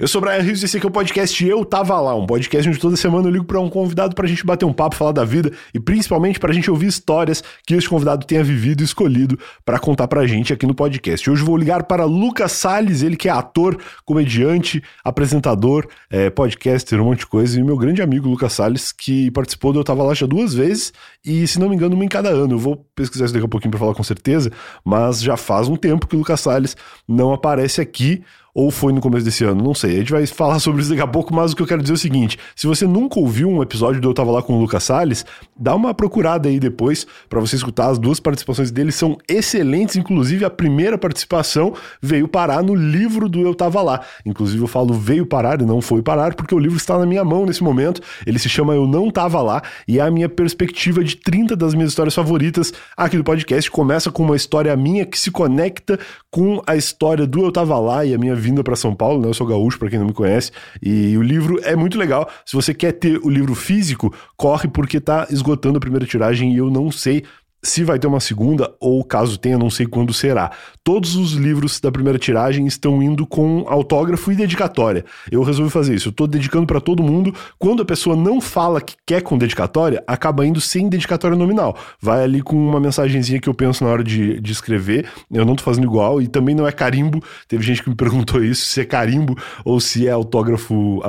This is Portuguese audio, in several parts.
Eu sou o Brian Rios e esse aqui é o podcast Eu Tava Lá, um podcast onde toda semana eu ligo para um convidado pra gente bater um papo, falar da vida e principalmente pra gente ouvir histórias que esse convidado tenha vivido e escolhido para contar pra gente aqui no podcast. Hoje vou ligar para Lucas Salles, ele que é ator, comediante, apresentador, é, podcaster, um monte de coisa, e meu grande amigo Lucas Salles, que participou do Eu Tava Lá já duas vezes e, se não me engano, uma em cada ano. Eu vou pesquisar isso daqui a pouquinho pra falar com certeza, mas já faz um tempo que o Lucas Salles não aparece aqui ou foi no começo desse ano, não sei. A gente vai falar sobre isso daqui a pouco, mas o que eu quero dizer é o seguinte: se você nunca ouviu um episódio do Eu Tava Lá com o Lucas Salles, dá uma procurada aí depois para você escutar. As duas participações dele são excelentes, inclusive a primeira participação veio parar no livro do Eu Tava Lá. Inclusive eu falo veio parar e não foi parar, porque o livro está na minha mão nesse momento. Ele se chama Eu Não Tava Lá e é a minha perspectiva de 30 das minhas histórias favoritas aqui do podcast. Começa com uma história minha que se conecta com a história do Eu Tava Lá e a minha vinda para São Paulo, né? Eu sou gaúcho, para quem não me conhece, e o livro é muito legal. Se você quer ter o livro físico, corre porque tá esgotando a primeira tiragem e eu não sei se vai ter uma segunda, ou caso tenha, não sei quando será. Todos os livros da primeira tiragem estão indo com autógrafo e dedicatória. Eu resolvi fazer isso. Eu tô dedicando para todo mundo. Quando a pessoa não fala que quer com dedicatória, acaba indo sem dedicatória nominal. Vai ali com uma mensagenzinha que eu penso na hora de, de escrever. Eu não tô fazendo igual e também não é carimbo. Teve gente que me perguntou isso, se é carimbo ou se é autógrafo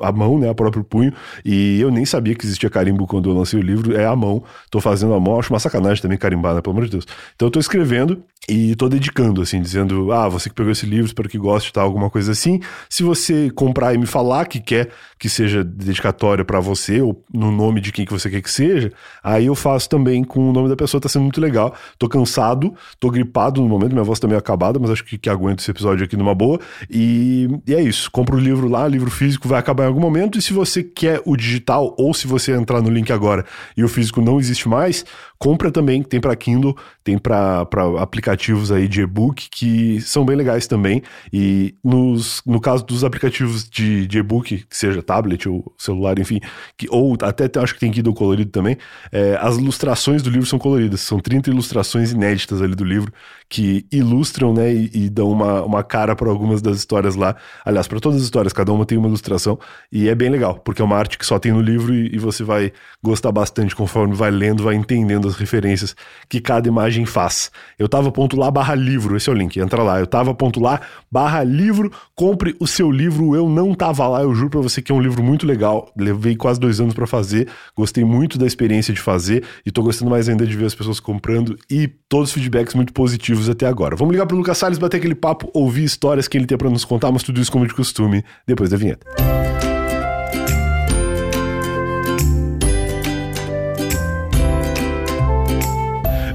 à, mão, né, a próprio punho. E eu nem sabia que existia carimbo quando eu lancei o livro. É à mão. Tô fazendo à mão. Acho uma sacanagem também carimbar, né? Pelo amor de Deus. Então eu tô escrevendo e tô dedicando, assim, dizendo, ah, você que pegou esse livro, espero que goste, tal, alguma coisa assim. Se você comprar e me falar que quer que seja dedicatória para você, ou no nome de quem que você quer que seja, aí eu faço também com o nome da pessoa, tá sendo muito legal. Tô cansado, tô gripado no momento, minha voz tá meio acabada, mas acho que, que aguento esse episódio aqui numa boa. E, e é isso, compra o livro lá, livro físico vai acabar em algum momento, e se você quer o digital, ou se você entrar no link agora e o físico não existe mais, compra também, tem para Kindle, tem para aplicativos aí de e-book que são bem legais também. E nos, no caso dos aplicativos de, de e-book, seja tablet ou celular, enfim, que, ou até acho que tem Kindle colorido também, é, as ilustrações do livro são coloridas. São 30 ilustrações inéditas ali do livro que ilustram, né, e, e dão uma, uma cara para algumas das histórias lá. Aliás, para todas as histórias, cada uma tem uma ilustração e é bem legal, porque é uma arte que só tem no livro e, e você vai gostar bastante conforme vai lendo, vai entendendo as referências que cada imagem faz. Eu tava ponto lá barra livro, esse é o link, entra lá. Eu tava ponto lá barra livro, compre o seu livro. Eu não tava lá, eu juro para você que é um livro muito legal. Levei quase dois anos para fazer, gostei muito da experiência de fazer e tô gostando mais ainda de ver as pessoas comprando e todos os feedbacks muito positivos até agora. Vamos ligar pro Lucas Salles, bater aquele papo, ouvir histórias que ele tem para nos contar, mas tudo isso como de costume, depois da vinheta.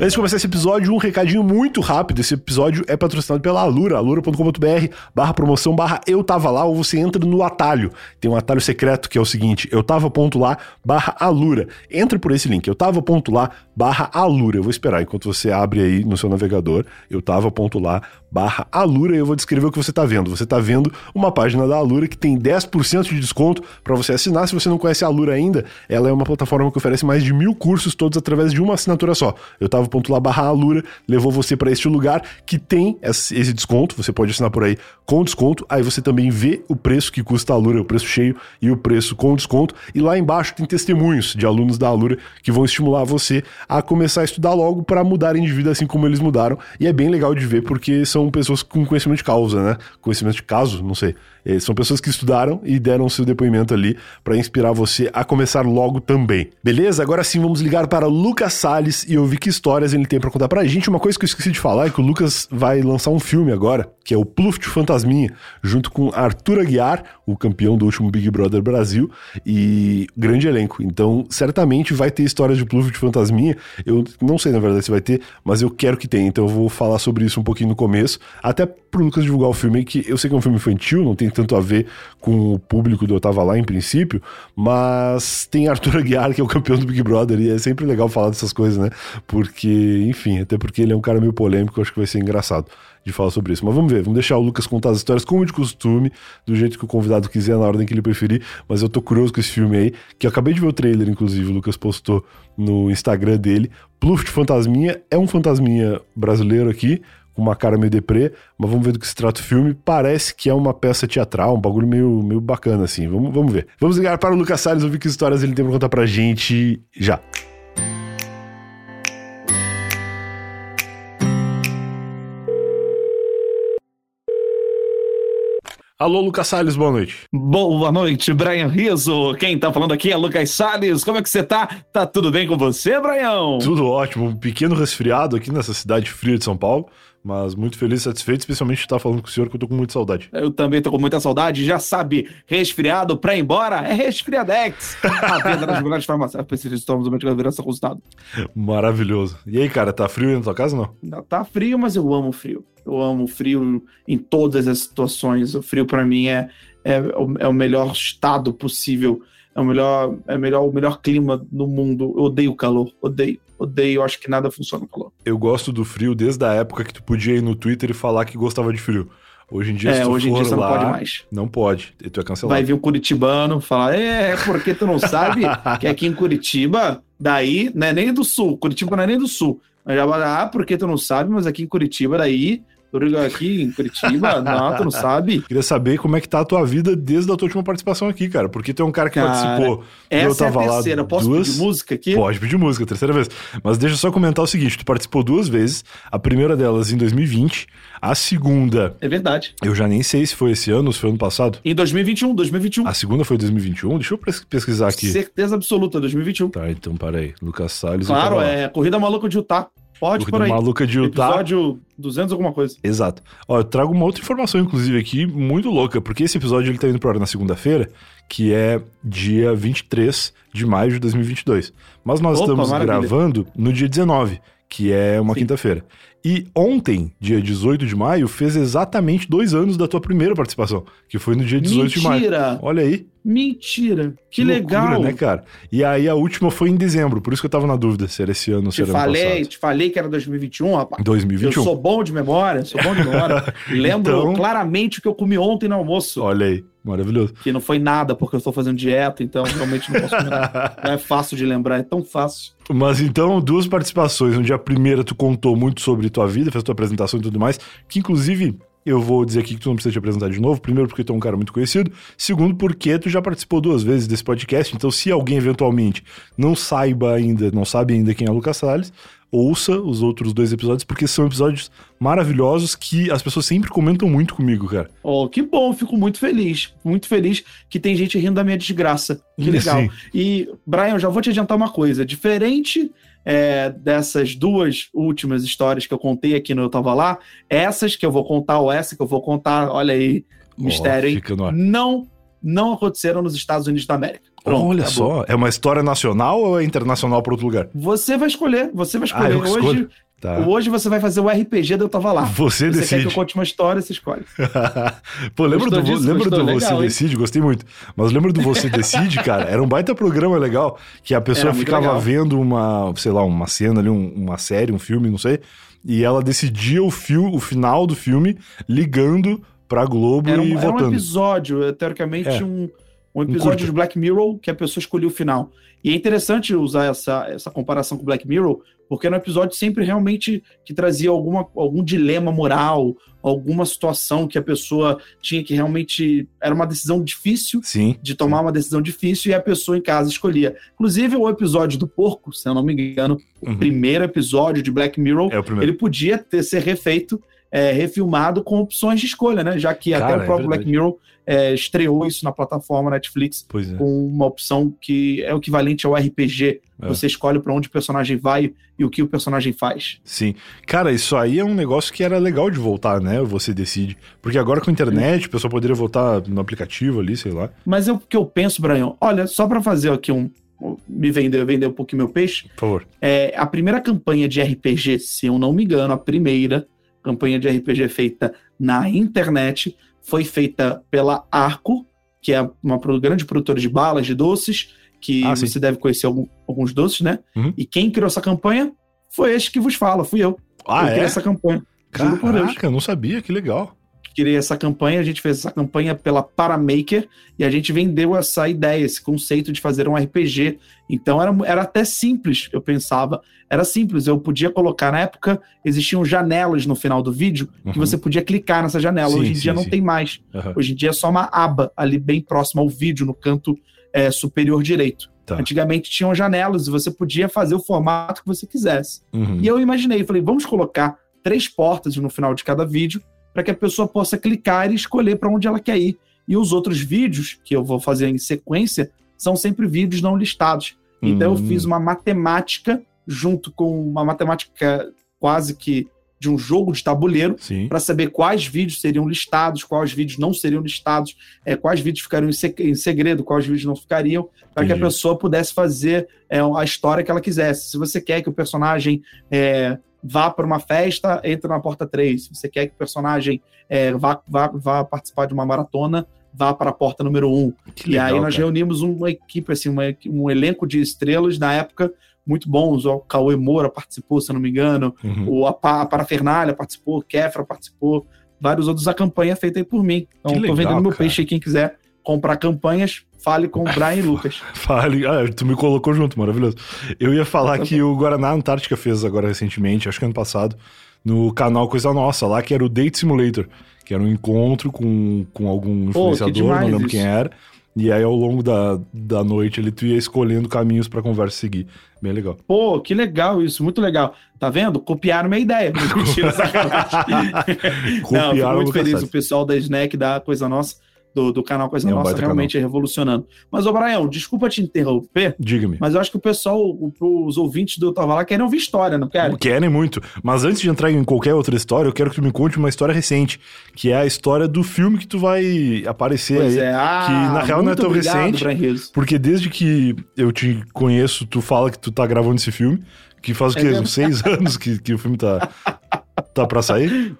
Antes de começar esse episódio, um recadinho muito rápido. Esse episódio é patrocinado pela Alura, alura.com.br barra promoção barra eu tava lá, ou você entra no atalho. Tem um atalho secreto que é o seguinte, eu tava ponto lá barra Alura. Entra por esse link, eu tava ponto lá barra Alura. Eu vou esperar enquanto você abre aí no seu navegador, eu tava ponto lá barra Alura e eu vou descrever o que você tá vendo. Você tá vendo uma página da Alura que tem 10% de desconto para você assinar. Se você não conhece a Alura ainda, ela é uma plataforma que oferece mais de mil cursos todos através de uma assinatura só. Eu tava lá barra Alura, levou você para este lugar que tem esse desconto, você pode assinar por aí com desconto, aí você também vê o preço que custa a Alura, o preço cheio e o preço com desconto, e lá embaixo tem testemunhos de alunos da Alura que vão estimular você a começar a estudar logo para mudarem de vida assim como eles mudaram, e é bem legal de ver porque são pessoas com conhecimento de causa, né? Conhecimento de caso, não sei. É, são pessoas que estudaram e deram seu depoimento ali para inspirar você a começar logo também. Beleza? Agora sim vamos ligar para Lucas Salles e ouvir que história histórias ele tem para contar pra gente. Uma coisa que eu esqueci de falar é que o Lucas vai lançar um filme agora, que é o Pluft Fantasminha, junto com Arthur Aguiar, o campeão do último Big Brother Brasil, e grande elenco. Então, certamente vai ter histórias de Pluft Fantasminha. Eu não sei, na verdade, se vai ter, mas eu quero que tenha. Então, eu vou falar sobre isso um pouquinho no começo, até pro Lucas divulgar o filme, que eu sei que é um filme infantil, não tem tanto a ver com o público do Eu Tava Lá, em princípio, mas tem Arthur Aguiar, que é o campeão do Big Brother, e é sempre legal falar dessas coisas, né? Porque enfim, até porque ele é um cara meio polêmico, eu acho que vai ser engraçado de falar sobre isso. Mas vamos ver, vamos deixar o Lucas contar as histórias como de costume, do jeito que o convidado quiser, na ordem que ele preferir. Mas eu tô curioso com esse filme aí, que eu acabei de ver o trailer, inclusive, o Lucas postou no Instagram dele. Pluft Fantasminha é um fantasminha brasileiro aqui, com uma cara meio deprê, mas vamos ver do que se trata o filme. Parece que é uma peça teatral, um bagulho meio, meio bacana, assim. Vamos, vamos ver. Vamos ligar para o Lucas Salles, ouvir que histórias ele tem pra contar pra gente já. Alô, Lucas Salles, boa noite. Boa noite, Brian Riso. Quem tá falando aqui é Lucas Salles. Como é que você tá? Tá tudo bem com você, Brian? Tudo ótimo. Um pequeno resfriado aqui nessa cidade fria de São Paulo, mas muito feliz satisfeito, especialmente de estar falando com o senhor, que eu tô com muita saudade. Eu também tô com muita saudade. Já sabe, resfriado pra ir embora é Resfriadex. A venda das melhores farmácias. Estamos no médico da consultado. Maravilhoso. E aí, cara, tá frio aí na tua casa ou não? Tá frio, mas eu amo frio. Eu amo frio em todas as situações. O frio, para mim, é, é, é, o melhor estado possível. É o melhor, é melhor, o melhor clima no mundo. Eu odeio o calor. Odeio. Odeio. Acho que nada funciona no calor. Eu gosto do frio desde a época que tu podia ir no Twitter e falar que gostava de frio. Hoje em dia, é, hoje em dia lá, você não pode mais. Não pode. E tu é cancelado. Vai vir o curitibano falar, é, porque tu não sabe que aqui em Curitiba, daí, não é nem do sul. Curitiba não é nem do sul. Mas já ah, porque tu não sabe, mas aqui em Curitiba, daí, aqui em Curitiba, não, tu não sabe. Queria saber como é que tá a tua vida desde a tua última participação aqui, cara. Porque tem um cara que cara, participou. Essa eu tava é a terceira. Lá Posso duas... pedir música aqui? Pode pedir música, terceira vez. Mas deixa eu só comentar o seguinte: tu participou duas vezes. A primeira delas em 2020. A segunda. É verdade. Eu já nem sei se foi esse ano ou se foi ano passado. Em 2021, 2021. A segunda foi 2021? Deixa eu pesquisar aqui. Certeza absoluta, 2021. Tá, então parei. Lucas Salles. Claro, é Corrida Maluca de Utah. Pode por aí. Maluca de Utah. Episódio 200 alguma coisa. Exato. Ó, eu trago uma outra informação, inclusive, aqui, muito louca, porque esse episódio ele tá indo pro ar na segunda-feira, que é dia 23 de maio de 2022. Mas nós Opa, estamos maravilha. gravando no dia 19, que é uma quinta-feira. E ontem, dia 18 de maio, fez exatamente dois anos da tua primeira participação, que foi no dia 18 Mentira. de maio. Mentira! Olha aí. Mentira! Que, que legal! Loucura, né, cara? E aí a última foi em dezembro, por isso que eu tava na dúvida se era esse ano ou se era falei, ano passado. Te falei que era 2021, rapaz. 2021. Eu sou bom de memória, sou bom de memória. Lembro então... claramente o que eu comi ontem no almoço. Olha aí. Maravilhoso. Que não foi nada, porque eu estou fazendo dieta, então realmente não posso lembrar. não é fácil de lembrar, é tão fácil. Mas então, duas participações, onde a primeira tu contou muito sobre tua vida, fez tua apresentação e tudo mais, que inclusive eu vou dizer aqui que tu não precisa te apresentar de novo. Primeiro, porque tu é um cara muito conhecido. Segundo, porque tu já participou duas vezes desse podcast. Então, se alguém eventualmente não saiba ainda, não sabe ainda quem é o Lucas Salles, ouça os outros dois episódios, porque são episódios maravilhosos que as pessoas sempre comentam muito comigo, cara. Oh, que bom, fico muito feliz. Muito feliz que tem gente rindo da minha desgraça. Que legal. Sim. E, Brian, já vou te adiantar uma coisa. Diferente é, dessas duas últimas histórias que eu contei aqui no Eu Tava Lá, essas que eu vou contar, ou essa que eu vou contar, olha aí, mistério, oh, não, não aconteceram nos Estados Unidos da América. Pronto, Olha acabou. só, é uma história nacional ou é internacional para outro lugar? Você vai escolher, você vai escolher. Ah, hoje, tá. hoje você vai fazer o RPG do Eu Tava Lá. Você, você decide. Você quer que eu conte uma história, você escolhe. Pô, lembra do, disso, lembra do legal, Você hein? Decide? Gostei muito. Mas lembra do Você Decide, cara? Era um baita programa legal, que a pessoa ficava vendo uma, sei lá, uma cena ali, um, uma série, um filme, não sei, e ela decidia o, fio, o final do filme ligando pra Globo era um, e era votando. Era um episódio, teoricamente é. um um episódio um de Black Mirror que a pessoa escolheu o final. E é interessante usar essa, essa comparação com Black Mirror, porque no episódio sempre realmente que trazia alguma, algum dilema moral, alguma situação que a pessoa tinha que realmente. Era uma decisão difícil sim, de tomar sim. uma decisão difícil e a pessoa em casa escolhia. Inclusive, o episódio do porco, se eu não me engano, uhum. o primeiro episódio de Black Mirror, é ele podia ter ser refeito é, refilmado com opções de escolha, né? Já que Cara, até o é próprio é Black Mirror é, estreou isso na plataforma Netflix é. com uma opção que é o equivalente ao RPG. É. Você escolhe para onde o personagem vai e o que o personagem faz. Sim. Cara, isso aí é um negócio que era legal de voltar, né? Você decide. Porque agora com a internet, o pessoal poderia voltar no aplicativo ali, sei lá. Mas o que eu penso, Brian, olha, só para fazer aqui um, me vender, vender um pouquinho meu peixe. Por favor. É, a primeira campanha de RPG, se eu não me engano, a primeira, campanha de RPG feita na internet, foi feita pela Arco, que é uma grande produtora de balas, de doces, que ah, você deve conhecer algum, alguns doces, né? Uhum. E quem criou essa campanha foi este que vos fala, fui eu. Ah, eu é? criei essa campanha. Caraca, eu não sabia, que legal. Criei essa campanha, a gente fez essa campanha pela Paramaker e a gente vendeu essa ideia, esse conceito de fazer um RPG. Então era, era até simples, eu pensava. Era simples, eu podia colocar, na época existiam janelas no final do vídeo uhum. que você podia clicar nessa janela. Sim, Hoje em sim, dia não sim. tem mais. Uhum. Hoje em dia é só uma aba ali bem próxima ao vídeo, no canto é, superior direito. Tá. Antigamente tinham janelas e você podia fazer o formato que você quisesse. Uhum. E eu imaginei, falei, vamos colocar três portas no final de cada vídeo para que a pessoa possa clicar e escolher para onde ela quer ir. E os outros vídeos que eu vou fazer em sequência são sempre vídeos não listados. Então eu fiz uma matemática junto com uma matemática quase que de um jogo de tabuleiro para saber quais vídeos seriam listados, quais vídeos não seriam listados, é, quais vídeos ficariam em, segredo, quais vídeos não ficariam, para que a pessoa pudesse fazer é, a história que ela quisesse. Se você quer que o personagem é, vá para uma festa, entra na porta 3. Se você quer que o personagem é, vá, vá, vá participar de uma maratona, vá para a porta número 1. Que e legal, aí nós cara. reunimos uma equipe, assim, uma, um elenco de estrelas na época muito bons. O Cauê Moura participou, se não me engano. Uhum. O, a, a Parafernália participou, o Kefra participou. Vários outros a campanha feita aí por mim. Então, estou vendendo meu peixe aí, quem quiser comprar campanhas, fale com o Brian Lucas. Fale, ah, tu me colocou junto, maravilhoso. Eu ia falar que o Guaraná Antártica fez agora recentemente, acho que ano passado, no canal Coisa Nossa, lá que era o Date Simulator, que era um encontro com, com algum influenciador, Pô, não lembro isso. quem era. E aí, ao longo da, da noite, ele tu ia escolhendo caminhos pra conversa seguir. Bem legal. Pô, que legal isso, muito legal. Tá vendo? Copiaram minha ideia. Mentira, sacanagem. Não, fico muito feliz. O pessoal da Snack, da Coisa Nossa, do, do canal Coisa é um Nossa, realmente canal. é revolucionando. Mas, ô Brian, desculpa te interromper. Diga-me. Mas eu acho que o pessoal, os ouvintes do Eu Tava Lá, querem ouvir história, não querem? Querem muito. Mas antes de entrar em qualquer outra história, eu quero que tu me conte uma história recente, que é a história do filme que tu vai aparecer pois aí. É. Ah, que na real não é tão obrigado, recente. Porque desde que eu te conheço, tu fala que tu tá gravando esse filme, que faz o é quê? Uns seis anos que, que o filme tá, tá pra sair?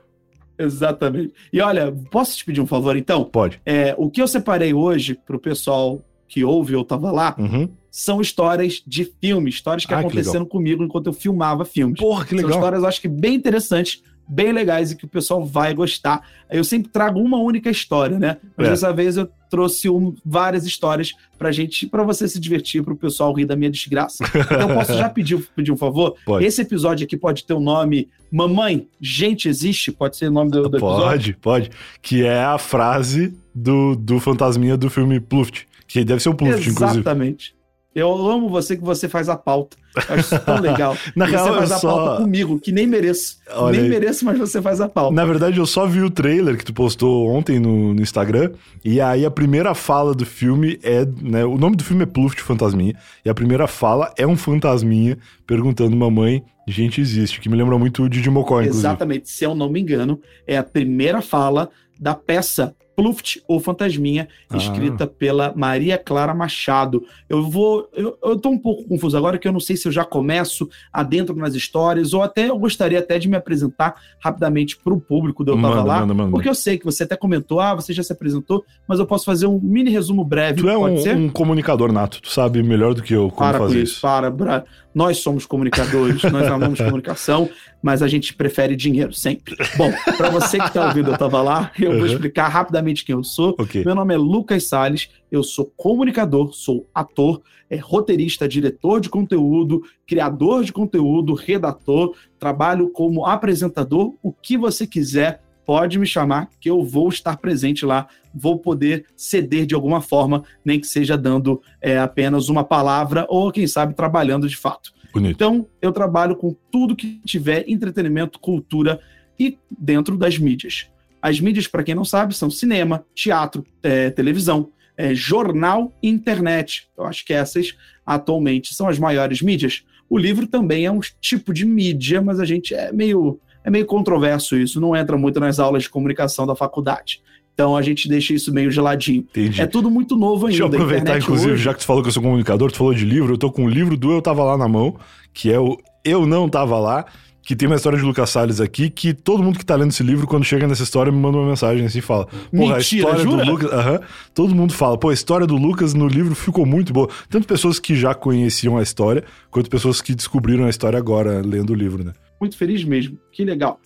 Exatamente. E olha, posso te pedir um favor então? Pode. É, o que eu separei hoje para o pessoal que ouve ou tava lá uhum. são histórias de filmes, histórias que ah, aconteceram que comigo enquanto eu filmava filmes. Porra, que legal. São histórias, eu acho que bem interessantes, bem legais e que o pessoal vai gostar. Eu sempre trago uma única história, né? Mas é. dessa vez eu trouxe um, várias histórias pra gente, para você se divertir, pro pessoal rir da minha desgraça. Então eu posso já pedir, pedir um favor? Pode. Esse episódio aqui pode ter o um nome Mamãe, gente existe? Pode ser o nome do, do episódio? Pode, pode. Que é a frase do, do fantasminha do filme Pluft. Que deve ser o Pluft, Exatamente. inclusive. Exatamente. Eu amo você que você faz a pauta. Eu acho isso tão legal. Na real, você faz a só... pauta comigo, que nem mereço. Olha nem aí. mereço, mas você faz a pauta. Na verdade, eu só vi o trailer que tu postou ontem no, no Instagram. E aí a primeira fala do filme é. Né, o nome do filme é Pluft Fantasminha. E a primeira fala é um fantasminha perguntando: Mamãe, gente existe. Que me lembra muito o Didi Mocó, inclusive. Exatamente. Se eu não me engano, é a primeira fala da peça Pluft ou Fantasminha, ah. escrita pela Maria Clara Machado. Eu vou. Eu, eu tô um pouco confuso agora, que eu não sei se eu já começo adentro nas histórias, ou até eu gostaria até de me apresentar rapidamente para o público do Eu Tava manda, Lá. Manda, manda. Porque eu sei que você até comentou, ah, você já se apresentou, mas eu posso fazer um mini resumo breve. Tu é um, um, comunicador nato, tu sabe melhor do que eu como para fazer isso. Para, Bra... nós somos comunicadores, nós amamos comunicação, mas a gente prefere dinheiro sempre. Bom, para você que está ouvindo, eu tava lá, eu uhum. vou explicar rapidamente quem eu sou. Okay. Meu nome é Lucas Sales, eu sou comunicador, sou ator, é, roteirista, diretor de conteúdo, criador de conteúdo, redator, trabalho como apresentador, o que você quiser. Pode me chamar que eu vou estar presente lá, vou poder ceder de alguma forma, nem que seja dando é, apenas uma palavra ou, quem sabe, trabalhando de fato. Bonito. Então, eu trabalho com tudo que tiver entretenimento, cultura e dentro das mídias. As mídias, para quem não sabe, são cinema, teatro, é, televisão, é, jornal e internet. Eu acho que essas, atualmente, são as maiores mídias. O livro também é um tipo de mídia, mas a gente é meio, é meio controverso isso, não entra muito nas aulas de comunicação da faculdade. Então a gente deixa isso meio geladinho. Entendi. É tudo muito novo ainda. Deixa eu aproveitar, inclusive, hoje... já que tu falou que eu sou comunicador, tu falou de livro, eu tô com o livro do Eu Tava Lá na mão, que é o Eu Não Tava Lá, que tem uma história de Lucas Salles aqui, que todo mundo que tá lendo esse livro, quando chega nessa história, me manda uma mensagem assim e fala: Porra, a história jura? do Lucas. Uh -huh, todo mundo fala, pô, a história do Lucas no livro ficou muito boa. Tanto pessoas que já conheciam a história, quanto pessoas que descobriram a história agora, lendo o livro, né? Muito feliz mesmo, que legal.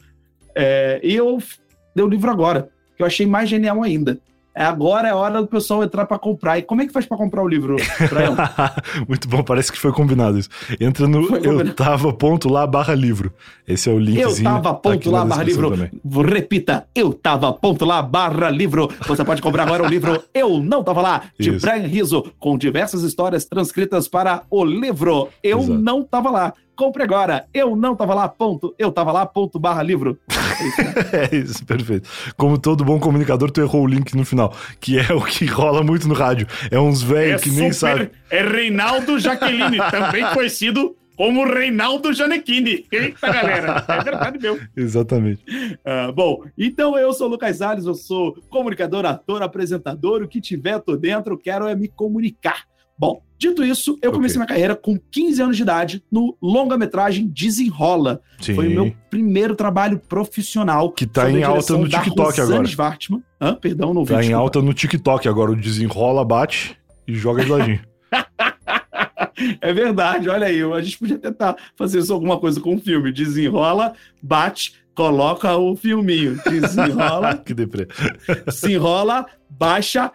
É, e eu dei o livro agora que eu achei mais genial ainda. É, agora é hora do pessoal entrar para comprar. E como é que faz para comprar o livro, Muito bom, parece que foi combinado isso. Entra no eu tava ponto lá barra livro. Esse é o link. Eu tava ponto lá barra livro. Também. Repita, eu tava ponto lá barra livro. Você pode comprar agora o livro Eu Não Tava Lá, de isso. Brian Rizzo, com diversas histórias transcritas para o livro Eu Exato. Não Tava Lá. Compre agora. Eu não tava lá, ponto. Eu tava lá, ponto, barra livro. É isso, perfeito. Como todo bom comunicador, tu errou o link no final, que é o que rola muito no rádio. É uns velhos é que nem sabem. É Reinaldo Jaqueline, também conhecido como Reinaldo Janequini. Eita, galera. É verdade meu. Exatamente. Uh, bom, então eu sou o Lucas Salles, eu sou comunicador, ator, apresentador. O que tiver, tô dentro, quero é me comunicar. Bom, dito isso, eu comecei minha carreira com 15 anos de idade no longa-metragem Desenrola. Sim. Foi o meu primeiro trabalho profissional. Que tá em alta no TikTok agora. Schwartzman. Hã? Perdão, não vi. Tá em alta no TikTok agora. O Desenrola, bate e joga de ladinho. é verdade, olha aí. A gente podia tentar fazer isso alguma coisa com o filme. Desenrola, bate, coloca o filminho. Desenrola. que deprê. Se enrola, baixa,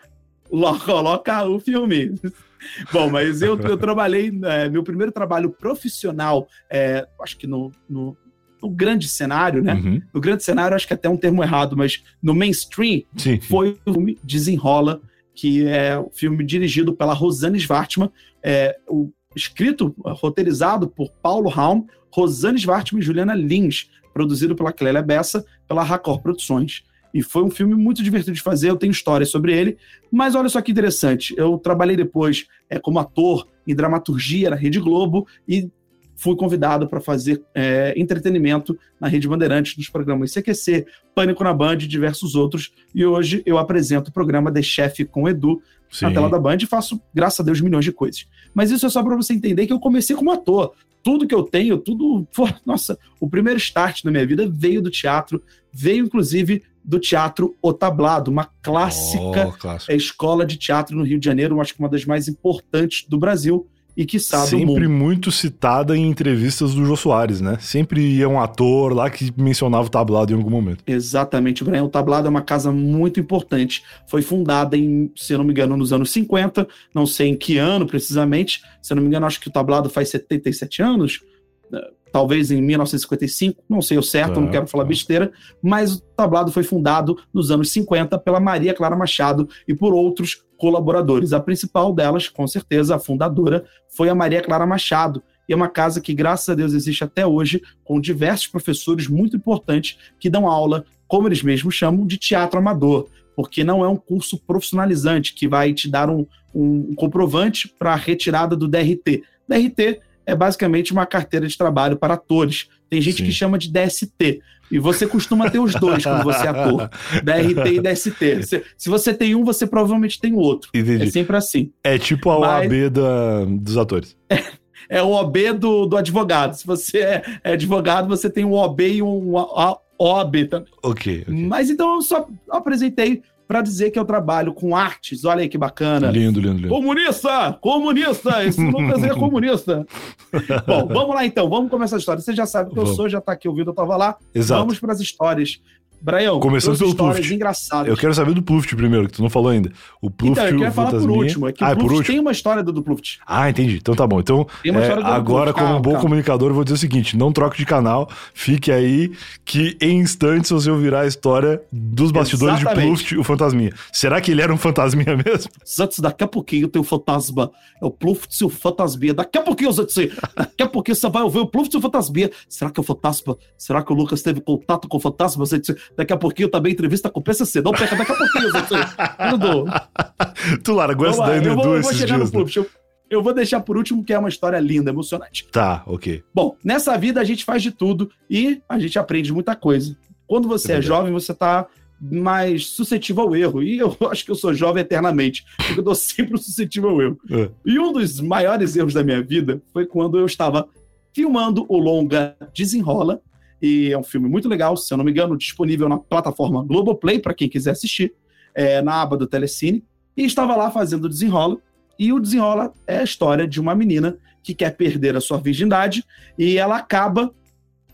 coloca o filme. Bom, mas eu, eu trabalhei, é, meu primeiro trabalho profissional, é, acho que no, no, no, grande cenário, né? Uhum. No grande cenário, acho que é até um termo errado, mas no mainstream, sim, foi o filme Desenrola, que é o um filme dirigido pela Rosane Svartman, é, o, escrito, roteirizado por Paulo Raum, Rosane Svartman e Juliana Lins, produzido pela Clélia Bessa, pela Racor Produções. E foi um filme muito divertido de fazer, eu tenho histórias sobre ele. Mas olha só que interessante, eu trabalhei depois é, como ator em dramaturgia na Rede Globo e fui convidado para fazer é, entretenimento na Rede Bandeirantes, nos programas CQC, Pânico na Band e diversos outros. E hoje eu apresento o programa The Chef com Edu Sim. na tela da Band e faço, graças a Deus, milhões de coisas. Mas isso é só para você entender que eu comecei como ator. Tudo que eu tenho, tudo. Nossa, o primeiro start na minha vida veio do teatro, veio inclusive do Teatro O Tablado, uma clássica oh, escola de teatro no Rio de Janeiro, acho que uma das mais importantes do Brasil e que sabe Sempre muito citada em entrevistas do Jô Soares, né? Sempre ia um ator lá que mencionava o tablado em algum momento. Exatamente, Brian. O tablado é uma casa muito importante. Foi fundada em, se não me engano, nos anos 50, não sei em que ano precisamente. Se não me engano, acho que o tablado faz 77 anos talvez em 1955, não sei o certo, tá, não quero falar tá. besteira, mas o tablado foi fundado nos anos 50 pela Maria Clara Machado e por outros colaboradores. A principal delas, com certeza, a fundadora, foi a Maria Clara Machado. E é uma casa que, graças a Deus, existe até hoje, com diversos professores muito importantes que dão aula, como eles mesmos chamam, de teatro amador, porque não é um curso profissionalizante que vai te dar um, um comprovante para a retirada do DRT. DRT é basicamente uma carteira de trabalho para atores. Tem gente Sim. que chama de DST. E você costuma ter os dois quando você é ator. DRT e DST. Se, se você tem um, você provavelmente tem o outro. Entendi. É sempre assim. É tipo a OAB Mas... da, dos atores. É, é o OB do, do advogado. Se você é, é advogado, você tem um OB e um OAB também. Ok. okay. Mas então eu só apresentei para dizer que eu trabalho com artes. Olha aí que bacana. Lindo, lindo, lindo. Comunista! Comunista! Esse Lucas é comunista. Bom, vamos lá então, vamos começar a história. Você já sabe que eu sou, já está aqui ouvindo, eu estava lá. Exato. Vamos para as histórias. Braião, começando pelo Pluft. engraçadas. Eu quero saber do Pluft primeiro, que tu não falou ainda. O Pluft então, eu quero falar por último. É que ah, o Pluft tem uma história do, do Pluft. Ah, entendi. Então tá bom. Então, é, agora, como um bom calma. comunicador, eu vou dizer o seguinte: não troque de canal, fique aí, que em instantes você ouvirá a história dos bastidores Exatamente. de Pluft, o fantasminha. Será que ele era um fantasminha mesmo? Zantes, daqui a pouquinho tem o fantasma. É o Pluft e o fantasminha. Daqui a pouquinho, Zantes, daqui a pouquinho você vai ouvir o Pluft e o fantasminha. Será que é o fantasma? Será que o Lucas teve contato com o fantasma? Zantes? Daqui a pouquinho também entrevista com o PCC. Não perca daqui a pouquinho, Tu largou essa daí no Edu esses dias. No clube, eu, eu vou deixar por último, que é uma história linda, emocionante. Tá, ok. Bom, nessa vida a gente faz de tudo e a gente aprende muita coisa. Quando você é, é jovem, você tá mais suscetível ao erro. E eu acho que eu sou jovem eternamente, porque eu tô sempre suscetível ao erro. É. E um dos maiores erros da minha vida foi quando eu estava filmando o longa Desenrola, e é um filme muito legal, se eu não me engano, disponível na plataforma Globoplay, para quem quiser assistir, é, na aba do Telecine. E estava lá fazendo o desenrola. E o desenrola é a história de uma menina que quer perder a sua virgindade e ela acaba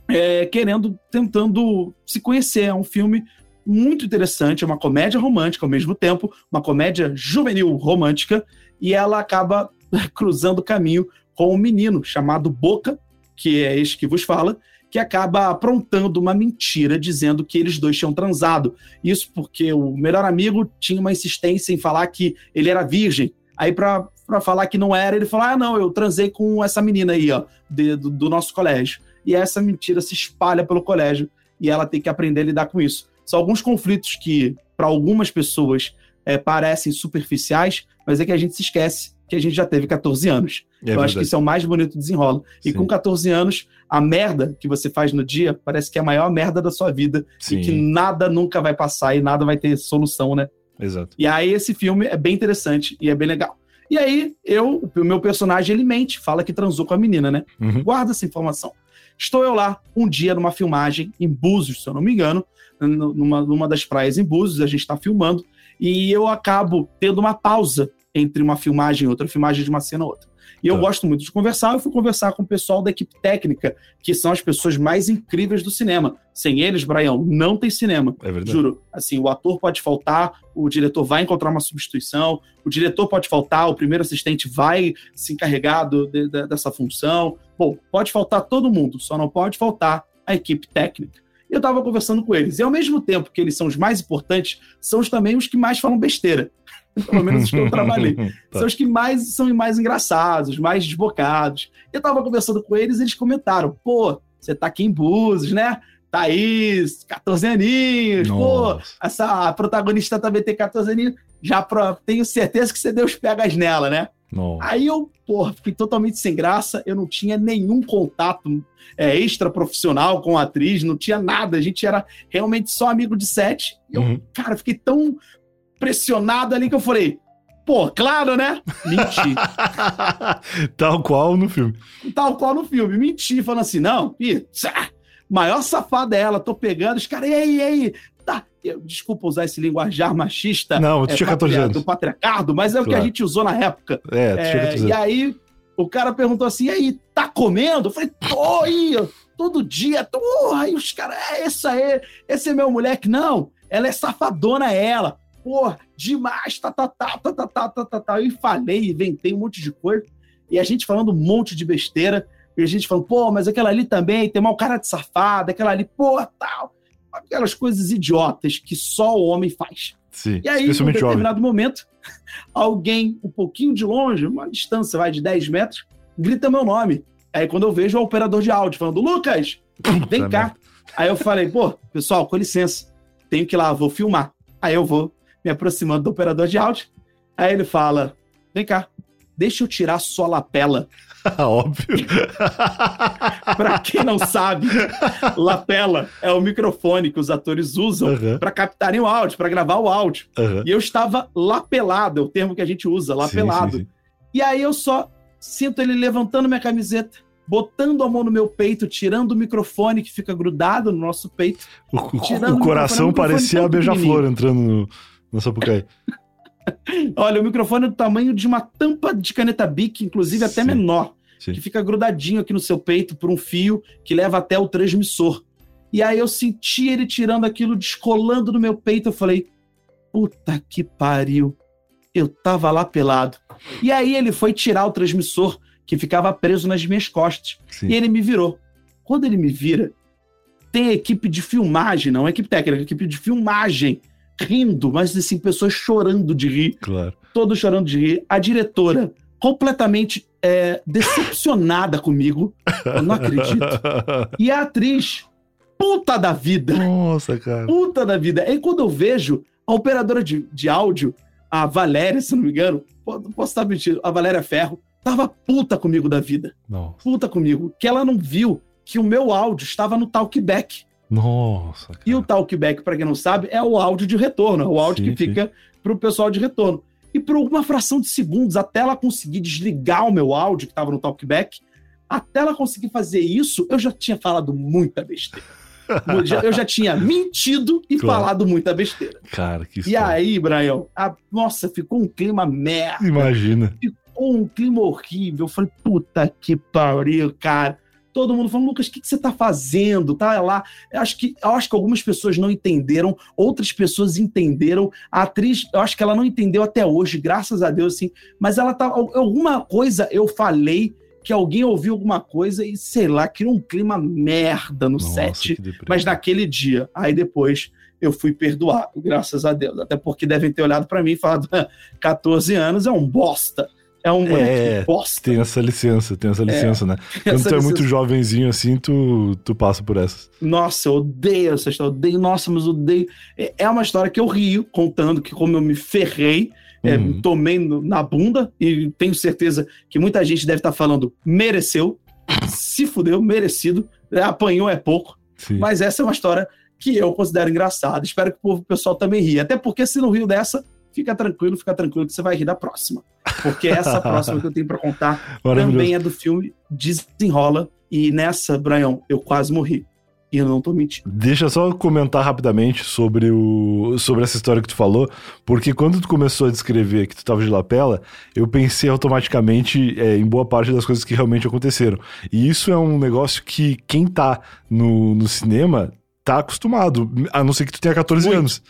é, querendo, tentando se conhecer. É um filme muito interessante, é uma comédia romântica ao mesmo tempo, uma comédia juvenil romântica, e ela acaba cruzando o caminho com um menino chamado Boca, que é este que vos fala, que acaba aprontando uma mentira dizendo que eles dois tinham transado. Isso porque o melhor amigo tinha uma insistência em falar que ele era virgem. Aí, para falar que não era, ele falou: Ah, não, eu transei com essa menina aí, ó, de, do, do nosso colégio. E essa mentira se espalha pelo colégio e ela tem que aprender a lidar com isso. São alguns conflitos que, para algumas pessoas, é, parecem superficiais, mas é que a gente se esquece que a gente já teve 14 anos. É eu verdade. acho que isso é o mais bonito desenrola. E com 14 anos, a merda que você faz no dia parece que é a maior merda da sua vida Sim. e que nada nunca vai passar e nada vai ter solução, né? Exato. E aí esse filme é bem interessante e é bem legal. E aí eu, o meu personagem, ele mente, fala que transou com a menina, né? Uhum. Guarda essa informação. Estou eu lá um dia numa filmagem em Búzios, se eu não me engano, numa, numa das praias em Búzios, a gente está filmando, e eu acabo tendo uma pausa entre uma filmagem e outra, filmagem de uma cena e outra. E eu tá. gosto muito de conversar, eu fui conversar com o pessoal da equipe técnica, que são as pessoas mais incríveis do cinema. Sem eles, Brian, não tem cinema. É verdade. Juro. Assim, o ator pode faltar, o diretor vai encontrar uma substituição, o diretor pode faltar, o primeiro assistente vai se encarregar do, de, de, dessa função. Bom, pode faltar todo mundo, só não pode faltar a equipe técnica. Eu estava conversando com eles. E ao mesmo tempo que eles são os mais importantes, são os, também os que mais falam besteira. Pelo menos os que eu trabalhei. tá. São os que mais são mais engraçados, mais desbocados. Eu estava conversando com eles e eles comentaram: pô, você tá aqui em Búzios, né? Thaís, 14 aninhos, Nossa. pô, essa protagonista também tem 14 aninhos. Já pra, tenho certeza que você deu os pegas nela, né? Nossa. Aí eu, porra, fiquei totalmente sem graça, eu não tinha nenhum contato é, extra profissional com a atriz, não tinha nada, a gente era realmente só amigo de sete. E eu, uhum. cara, fiquei tão pressionado ali que eu falei, pô, claro, né? Menti. Tal qual no filme. Tal qual no filme. Menti, falando assim, não, ih, maior safada é ela, tô pegando, os caras, e aí, e aí? Tá, eu, desculpa usar esse linguajar machista. Não, eu é, tinha 14 anos. Do patriarcado, mas é claro. o que a gente usou na época. É, tu tinha 14 anos. E aí, o cara perguntou assim, e aí, tá comendo? Eu falei, tô aí, todo dia, tô. Aí os caras, é, esse aí, esse é meu moleque. Não, ela é safadona, ela pô, demais, tá, tá, tá, tá, tá, tá, tá, tá, tá. E falei, inventei um monte de coisa. E a gente falando um monte de besteira. E a gente falando, pô, mas aquela ali também tem mal cara de safada, aquela ali, pô, tal. Aquelas coisas idiotas que só o homem faz. Sim, e aí, em um determinado homem. momento, alguém um pouquinho de longe, uma distância vai de 10 metros, grita meu nome. Aí quando eu vejo o operador de áudio falando, Lucas, vem cá. Aí eu falei, pô, pessoal, com licença, tenho que ir lá, vou filmar. Aí eu vou, me aproximando do operador de áudio. Aí ele fala: Vem cá, deixa eu tirar sua lapela. Óbvio. para quem não sabe, lapela é o microfone que os atores usam uhum. para captarem o áudio, para gravar o áudio. Uhum. E eu estava lapelado, é o termo que a gente usa, lapelado. Sim, sim, sim. E aí eu só sinto ele levantando minha camiseta, botando a mão no meu peito, tirando o microfone que fica grudado no nosso peito. O, o, o coração parecia a beija-flor entrando no Sapucaí. Olha, o microfone é do tamanho de uma tampa de caneta Bic, inclusive até Sim. menor, Sim. que fica grudadinho aqui no seu peito por um fio que leva até o transmissor. E aí eu senti ele tirando aquilo, descolando do meu peito. Eu falei, puta que pariu. Eu tava lá pelado. E aí ele foi tirar o transmissor que ficava preso nas minhas costas. Sim. E ele me virou. Quando ele me vira, tem a equipe de filmagem, não a equipe técnica, a equipe de filmagem rindo, mas assim, pessoas chorando de rir. Claro. Todos chorando de rir. A diretora completamente é, decepcionada comigo. Eu não acredito. E a atriz, puta da vida. Nossa, cara. Puta da vida. E quando eu vejo a operadora de, de áudio, a Valéria, se não me engano, posso estar mentindo, a Valéria Ferro, tava puta comigo da vida. Nossa. Puta comigo. Que ela não viu que o meu áudio estava no talkback. Nossa. Cara. E o talkback, para quem não sabe, é o áudio de retorno, é o áudio sim, que fica para o pessoal de retorno. E por uma fração de segundos, até ela conseguir desligar o meu áudio que estava no talkback, até ela conseguir fazer isso, eu já tinha falado muita besteira. eu já tinha mentido e claro. falado muita besteira. Cara, que E aí, Brian, a, nossa, ficou um clima merda. Imagina. Ficou um clima horrível. Eu falei, puta que pariu, cara todo mundo falando, Lucas, o que, que você tá fazendo? Tá lá. Eu acho, que, eu acho que algumas pessoas não entenderam, outras pessoas entenderam. A atriz, eu acho que ela não entendeu até hoje, graças a Deus, assim. Mas ela tá. Alguma coisa eu falei que alguém ouviu alguma coisa e, sei lá, criou um clima merda no Nossa, set. Mas naquele dia. Aí depois eu fui perdoado, graças a Deus. Até porque devem ter olhado para mim e falado: 14 anos é um bosta. É um é, bosta. Tem essa licença, tem essa é, licença, é, né? Quando tu é muito jovenzinho assim, tu, tu passa por essas. Nossa, eu odeio essa história, odeio, nossa, mas odeio. É, é uma história que eu rio contando que como eu me ferrei, é, uhum. tomei na bunda, e tenho certeza que muita gente deve estar falando, mereceu, se fudeu, merecido, é, apanhou é pouco. Sim. Mas essa é uma história que eu considero engraçada. Espero que o pessoal também ria. Até porque se não riu dessa, fica tranquilo, fica tranquilo que você vai rir da próxima. Porque essa próxima que eu tenho para contar também é do filme Desenrola. E nessa, Brian, eu quase morri. E eu não tô mentindo. Deixa eu só comentar rapidamente sobre, o, sobre essa história que tu falou, porque quando tu começou a descrever que tu tava de lapela, eu pensei automaticamente é, em boa parte das coisas que realmente aconteceram. E isso é um negócio que quem tá no, no cinema tá acostumado, a não ser que tu tenha 14 Muito. anos.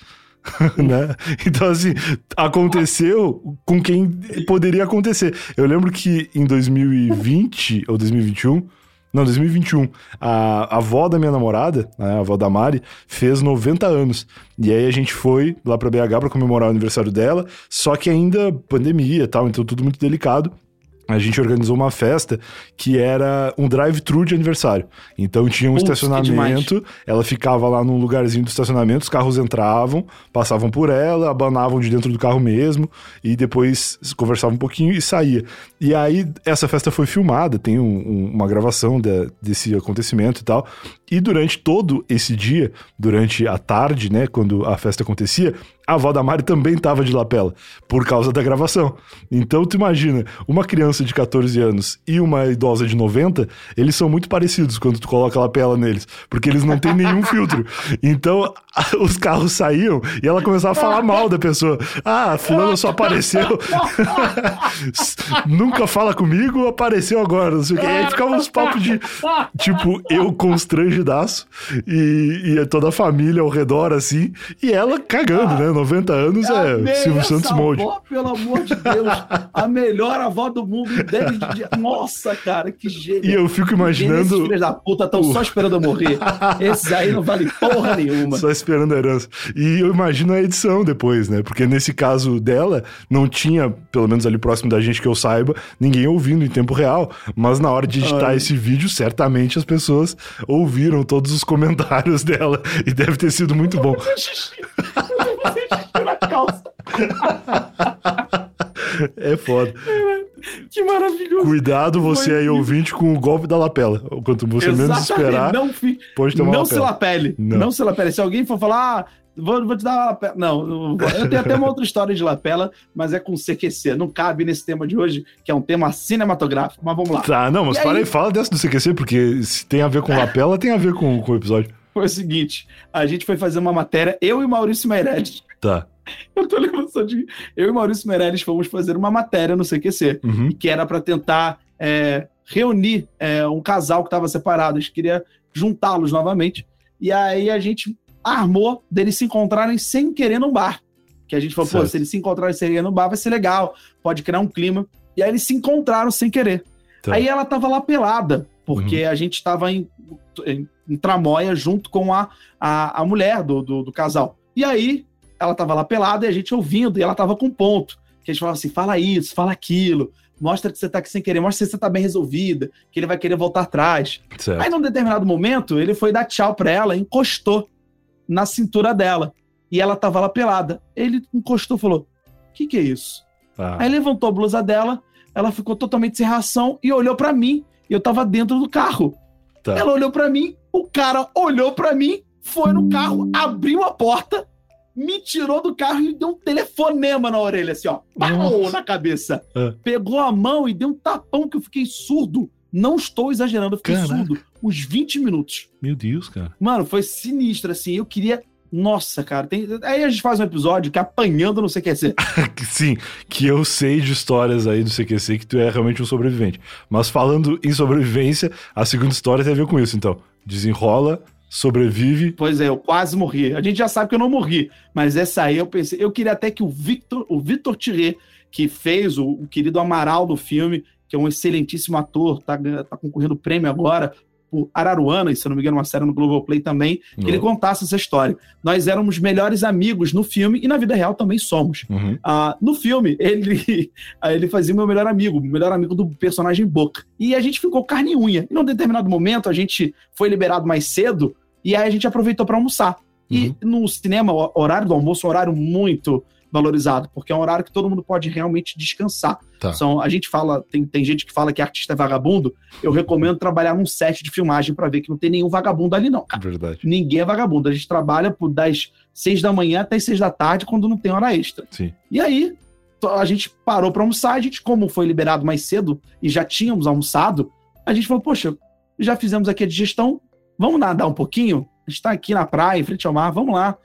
né? Então, assim, aconteceu com quem poderia acontecer. Eu lembro que em 2020 ou 2021, não, 2021, a, a avó da minha namorada, né, a avó da Mari, fez 90 anos. E aí a gente foi lá pra BH pra comemorar o aniversário dela, só que ainda pandemia e tal, então tudo muito delicado a gente organizou uma festa que era um drive-thru de aniversário. Então tinha um Putz, estacionamento, ela ficava lá num lugarzinho do estacionamento, os carros entravam, passavam por ela, abanavam de dentro do carro mesmo, e depois conversavam um pouquinho e saía. E aí essa festa foi filmada, tem um, um, uma gravação de, desse acontecimento e tal. E durante todo esse dia, durante a tarde, né, quando a festa acontecia, a avó da Mari também estava de lapela, por causa da gravação. Então, tu imagina, uma criança de 14 anos e uma idosa de 90, eles são muito parecidos quando tu coloca a lapela neles, porque eles não têm nenhum filtro. Então, os carros saíam e ela começava a falar mal da pessoa. Ah, fulano só apareceu. Nunca fala comigo, apareceu agora. Não sei o que. E aí ficava uns papos de, tipo, eu constrangidaço e, e toda a família ao redor, assim, e ela cagando, né? 90 anos é Silvio Santos Molde. Pelo amor de Deus, a melhor avó do mundo desde. Nossa, cara, que gênio. E eu fico imaginando. Esses filhos da puta estão só esperando eu morrer. Esses aí não vale porra nenhuma. Só esperando a herança. E eu imagino a edição depois, né? Porque nesse caso dela, não tinha, pelo menos ali próximo da gente que eu saiba, ninguém ouvindo em tempo real. Mas na hora de editar Ai. esse vídeo, certamente as pessoas ouviram todos os comentários dela. E deve ter sido muito bom. na calça. É foda. Que maravilhoso. Cuidado você Foi aí, ouvinte, com o golpe da lapela. Quanto você Exatamente. menos esperar, não, fi... pode tomar Não lapela. se lapele. Não. não se lapele. Se alguém for falar, ah, vou, vou te dar uma lapela. Não, não eu tenho até uma outra história de lapela, mas é com CQC. Não cabe nesse tema de hoje, que é um tema cinematográfico. Mas vamos lá. Tá, não, mas e para aí... aí, fala dessa do CQC, porque se tem a ver com lapela, tem a ver com, com o episódio foi o seguinte: a gente foi fazer uma matéria, eu e Maurício Meirelles. Tá. Eu tô lembrando só de. Eu e Maurício Meirelles fomos fazer uma matéria no CQC, uhum. que era para tentar é, reunir é, um casal que estava separado. A gente queria juntá-los novamente. E aí a gente armou deles se encontrarem sem querer num bar. Que a gente falou, certo. pô, se eles se encontrarem sem querer no bar, vai ser legal, pode criar um clima. E aí eles se encontraram sem querer. Tá. Aí ela tava lá pelada, porque uhum. a gente tava em, em em tramóia junto com a, a, a mulher do, do, do, casal. E aí, ela tava lá pelada e a gente ouvindo, e ela tava com ponto. Que a gente falava assim: fala isso, fala aquilo, mostra que você tá aqui sem querer, mostra que você tá bem resolvida, que ele vai querer voltar atrás. Certo. Aí, num determinado momento, ele foi dar tchau pra ela, encostou na cintura dela. E ela tava lá pelada. Ele encostou e falou: O que, que é isso? Ah. Aí levantou a blusa dela, ela ficou totalmente sem reação e olhou para mim. E eu tava dentro do carro. Tá. Ela olhou para mim, o cara olhou para mim, foi no carro, abriu a porta, me tirou do carro e deu um telefonema na orelha, assim, ó. Pau na cabeça. É. Pegou a mão e deu um tapão que eu fiquei surdo. Não estou exagerando, eu fiquei Caraca. surdo uns 20 minutos. Meu Deus, cara. Mano, foi sinistro, assim. Eu queria Nossa, cara, tem... aí a gente faz um episódio que é apanhando no CQC. Sim, que eu sei de histórias aí do CQC que tu é realmente um sobrevivente. Mas falando em sobrevivência, a segunda história tem a ver com isso, então. Desenrola, sobrevive. Pois é, eu quase morri. A gente já sabe que eu não morri, mas essa aí eu pensei. Eu queria até que o Victor, o Victor Tiré, que fez o, o querido Amaral do filme, que é um excelentíssimo ator, tá, tá concorrendo prêmio agora por Araruana, e se não me engano, uma série no Globoplay também, que ele contasse essa história. Nós éramos melhores amigos no filme e na vida real também somos. Uhum. Ah, no filme, ele, ele fazia o meu melhor amigo, o melhor amigo do personagem Boca. E a gente ficou carne e unha. E num determinado momento, a gente foi liberado mais cedo e aí a gente aproveitou para almoçar. E uhum. no cinema, o horário do almoço é um horário muito valorizado, porque é um horário que todo mundo pode realmente descansar. Tá. São, a gente fala, tem, tem gente que fala que artista é vagabundo, eu recomendo trabalhar num set de filmagem para ver que não tem nenhum vagabundo ali, não. Cara. Verdade. Ninguém é vagabundo. A gente trabalha por das seis da manhã até as seis da tarde, quando não tem hora extra. Sim. E aí, a gente parou para almoçar, a gente, como foi liberado mais cedo e já tínhamos almoçado, a gente falou, poxa, já fizemos aqui a digestão, vamos nadar um pouquinho? A gente tá aqui na praia, em frente ao mar, vamos lá.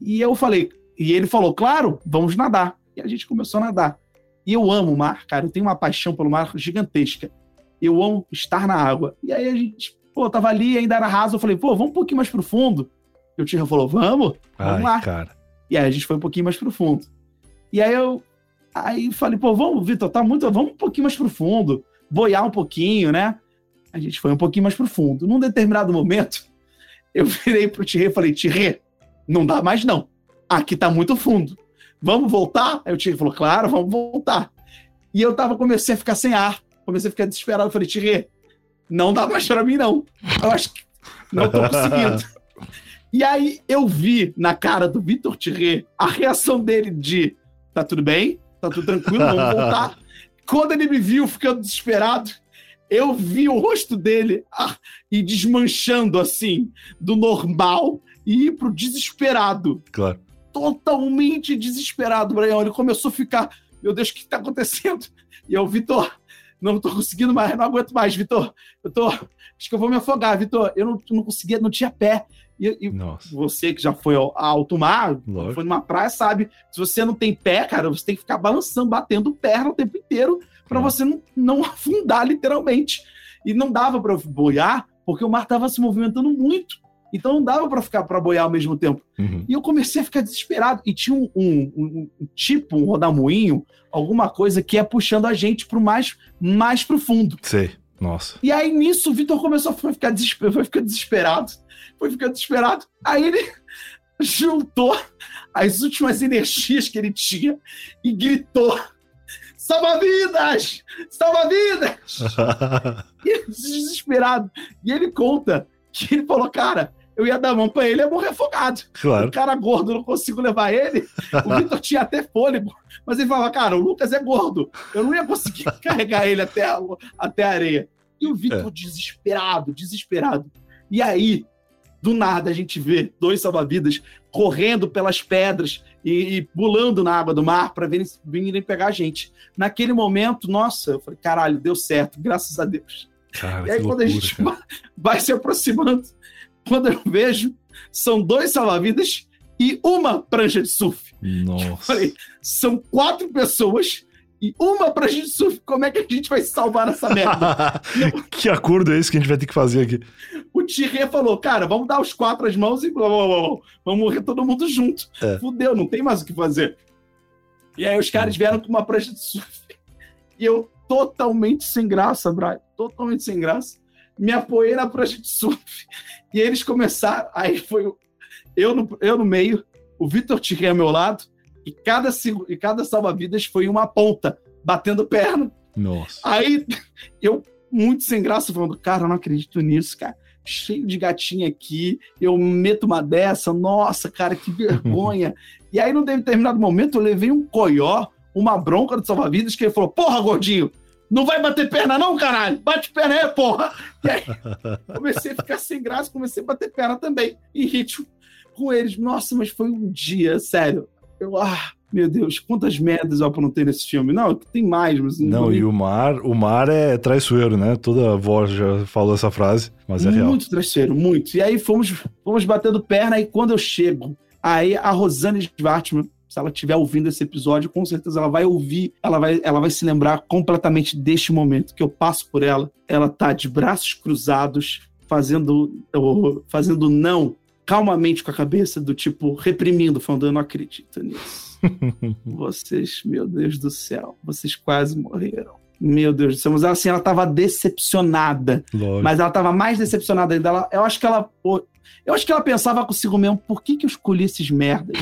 E eu falei, e ele falou, claro, vamos nadar. E a gente começou a nadar. E eu amo o mar, cara. Eu tenho uma paixão pelo mar gigantesca. Eu amo estar na água. E aí a gente, pô, tava ali, ainda era raso. Eu falei, pô, vamos um pouquinho mais profundo. E o Tio falou, vamos, vamos Ai, lá. Cara. E aí a gente foi um pouquinho mais profundo. E aí eu aí falei, pô, vamos, Vitor, tá muito, vamos um pouquinho mais profundo, boiar um pouquinho, né? A gente foi um pouquinho mais profundo. Num determinado momento, eu virei pro Thierry e falei, Thierry, não dá mais não aqui tá muito fundo. Vamos voltar? Aí o Thierry falou, claro, vamos voltar. E eu tava, comecei a ficar sem ar, comecei a ficar desesperado. Eu falei, Thierry, não dá mais pra mim, não. Eu acho que não tô conseguindo. e aí eu vi na cara do Vitor Thierry a reação dele de tá tudo bem, tá tudo tranquilo, vamos voltar. Quando ele me viu ficando desesperado, eu vi o rosto dele ah, e desmanchando assim, do normal e ir pro desesperado. Claro totalmente desesperado, Brian. Ele começou a ficar, meu Deus, o que está acontecendo? E eu, Vitor, não estou conseguindo mais, não aguento mais, Vitor. Eu tô, acho que eu vou me afogar, Vitor. Eu não, não conseguia, não tinha pé. E, e você que já foi ao, alto mar, Lógico. foi numa praia, sabe? Se você não tem pé, cara, você tem que ficar balançando, batendo perna o tempo inteiro para você não, não afundar literalmente. E não dava para boiar porque o mar estava se movimentando muito. Então não dava para ficar para boiar ao mesmo tempo. Uhum. E eu comecei a ficar desesperado. E tinha um, um, um, um tipo, um rodamuinho, alguma coisa que ia puxando a gente pro mais, mais profundo. Sei. Nossa. E aí nisso o Vitor começou a ficar, desesper foi ficar desesperado. Foi ficar desesperado. Aí ele juntou as últimas energias que ele tinha e gritou: Salva vidas! Salva vidas! e desesperado. E ele conta que ele falou, cara, eu ia dar a mão pra ele e ia morrer afogado. Claro. O cara gordo, não consigo levar ele. O Vitor tinha até fôlego, mas ele falava, cara, o Lucas é gordo. Eu não ia conseguir carregar ele até a, até a areia. E o Vitor é. desesperado, desesperado. E aí, do nada, a gente vê dois salva-vidas correndo pelas pedras e, e, pulando na água do mar para virem, virem pegar a gente. Naquele momento, nossa, eu falei, caralho, deu certo, graças a Deus. Cara, e aí, quando loucura, a gente cara. vai se aproximando, quando eu vejo, são dois salva-vidas e uma prancha de surf. Nossa. Falei, são quatro pessoas e uma prancha de surf. Como é que a gente vai salvar essa merda? que acordo é esse que a gente vai ter que fazer aqui? O Thierry falou, cara, vamos dar os quatro as mãos e blá, blá, blá, vamos morrer todo mundo junto. É. Fudeu, não tem mais o que fazer. E aí os caras vieram com uma prancha de surf. E eu totalmente sem graça, Brian. Totalmente sem graça me apoiei na prancha de surf. E eles começaram. Aí foi eu no, eu no meio, o Vitor Tirré ao meu lado, e cada, e cada salva-vidas foi uma ponta, batendo perna. Nossa. Aí eu, muito sem graça, falando, cara, eu não acredito nisso, cara. Cheio de gatinha aqui, eu meto uma dessa, nossa, cara, que vergonha. e aí, num determinado momento, eu levei um coió, uma bronca do salva-vidas, que ele falou: Porra, gordinho, não vai bater perna, não, caralho? Bate perna aí, porra! E aí, comecei a ficar sem graça, comecei a bater perna também, em ritmo com eles. Nossa, mas foi um dia, sério. Eu, ah, meu Deus, quantas merdas eu aprontei nesse filme. Não, tem mais, mas não. Não, e o mar, o mar é traiçoeiro, né? Toda voz já falou essa frase, mas é muito real. Muito traiçoeiro, muito. E aí fomos, fomos batendo perna, e quando eu chego Aí a Rosane Schwartzman, se ela estiver ouvindo esse episódio, com certeza ela vai ouvir, ela vai, ela vai se lembrar completamente deste momento que eu passo por ela. Ela tá de braços cruzados, fazendo, fazendo não calmamente com a cabeça, do tipo, reprimindo, falando, eu não acredito nisso. vocês, meu Deus do céu, vocês quase morreram. Meu Deus do céu, mas assim, ela tava decepcionada. Lógico. Mas ela tava mais decepcionada ainda. Ela, eu acho que ela. Eu acho que ela pensava consigo mesmo, por que, que eu escolhi esses merdas?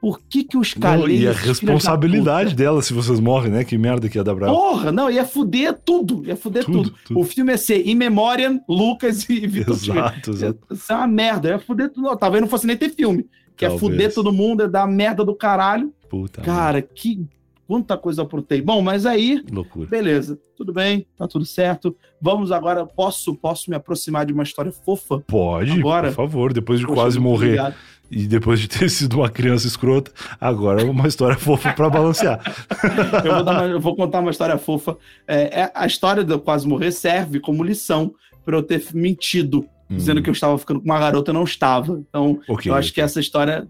Por que, que os calei? E a responsabilidade dela se vocês morrem, né? Que merda que ia dar bravo. Porra, não, ia fuder tudo. Ia fuder tudo, tudo. tudo. O filme ia ser In Memoriam, Lucas e Vitor Exato, exato. Isso é uma merda. Ia fuder tudo. Talvez não fosse nem ter filme. Que é fuder todo mundo, é dar merda do caralho. Puta. Cara, que. Quanta coisa eu aprontei. Bom, mas aí. Loucura. Beleza. Tudo bem, tá tudo certo. Vamos agora. Posso, posso me aproximar de uma história fofa? Pode, agora? por favor. Depois de Poxa, quase morrer. Obrigado e depois de ter sido uma criança escrota, agora é uma história fofa para balancear. eu, vou uma, eu, vou contar uma história fofa. É, é, a história do quase morrer serve como lição para eu ter mentido, hum. dizendo que eu estava ficando com uma garota, eu não estava. Então, okay, eu acho okay. que essa história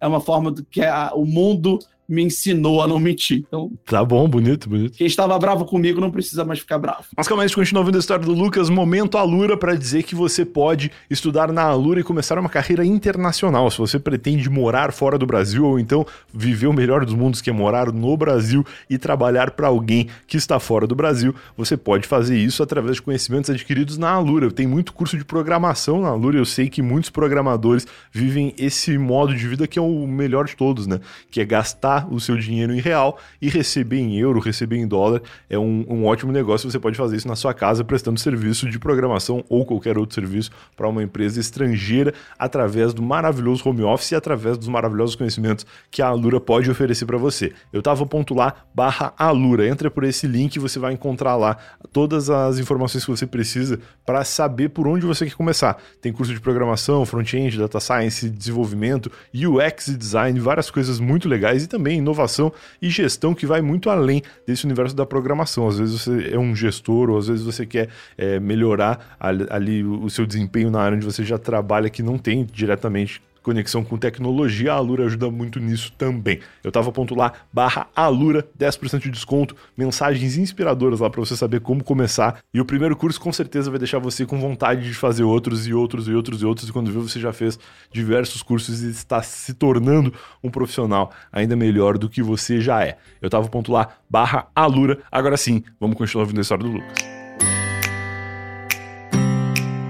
é uma forma do que a, o mundo me ensinou a não mentir. Então, tá bom, bonito, bonito. Quem estava bravo comigo não precisa mais ficar bravo. Mas calma aí, a gente continua a história do Lucas. Momento Alura para dizer que você pode estudar na Alura e começar uma carreira internacional. Se você pretende morar fora do Brasil ou então viver o melhor dos mundos, que é morar no Brasil e trabalhar para alguém que está fora do Brasil, você pode fazer isso através de conhecimentos adquiridos na Alura. Tem muito curso de programação na Alura. Eu sei que muitos programadores vivem esse modo de vida que é o melhor de todos, né? Que é gastar o seu dinheiro em real e receber em euro, receber em dólar. É um, um ótimo negócio. Você pode fazer isso na sua casa prestando serviço de programação ou qualquer outro serviço para uma empresa estrangeira através do maravilhoso home office e através dos maravilhosos conhecimentos que a Alura pode oferecer para você. Eu tava ponto lá barra Alura. Entra por esse link e você vai encontrar lá todas as informações que você precisa para saber por onde você quer começar. Tem curso de programação, front-end, data science, desenvolvimento, UX e design, várias coisas muito legais e também também inovação e gestão que vai muito além desse universo da programação. Às vezes você é um gestor, ou às vezes você quer é, melhorar ali o seu desempenho na área onde você já trabalha, que não tem diretamente conexão com tecnologia, a Alura ajuda muito nisso também. Eu tava ponto lá, barra Alura, 10% de desconto, mensagens inspiradoras lá para você saber como começar. E o primeiro curso com certeza vai deixar você com vontade de fazer outros e outros e outros e outros. E quando vê, você já fez diversos cursos e está se tornando um profissional ainda melhor do que você já é. Eu tava ponto lá, barra Alura. Agora sim, vamos continuar ouvindo a história do Lucas.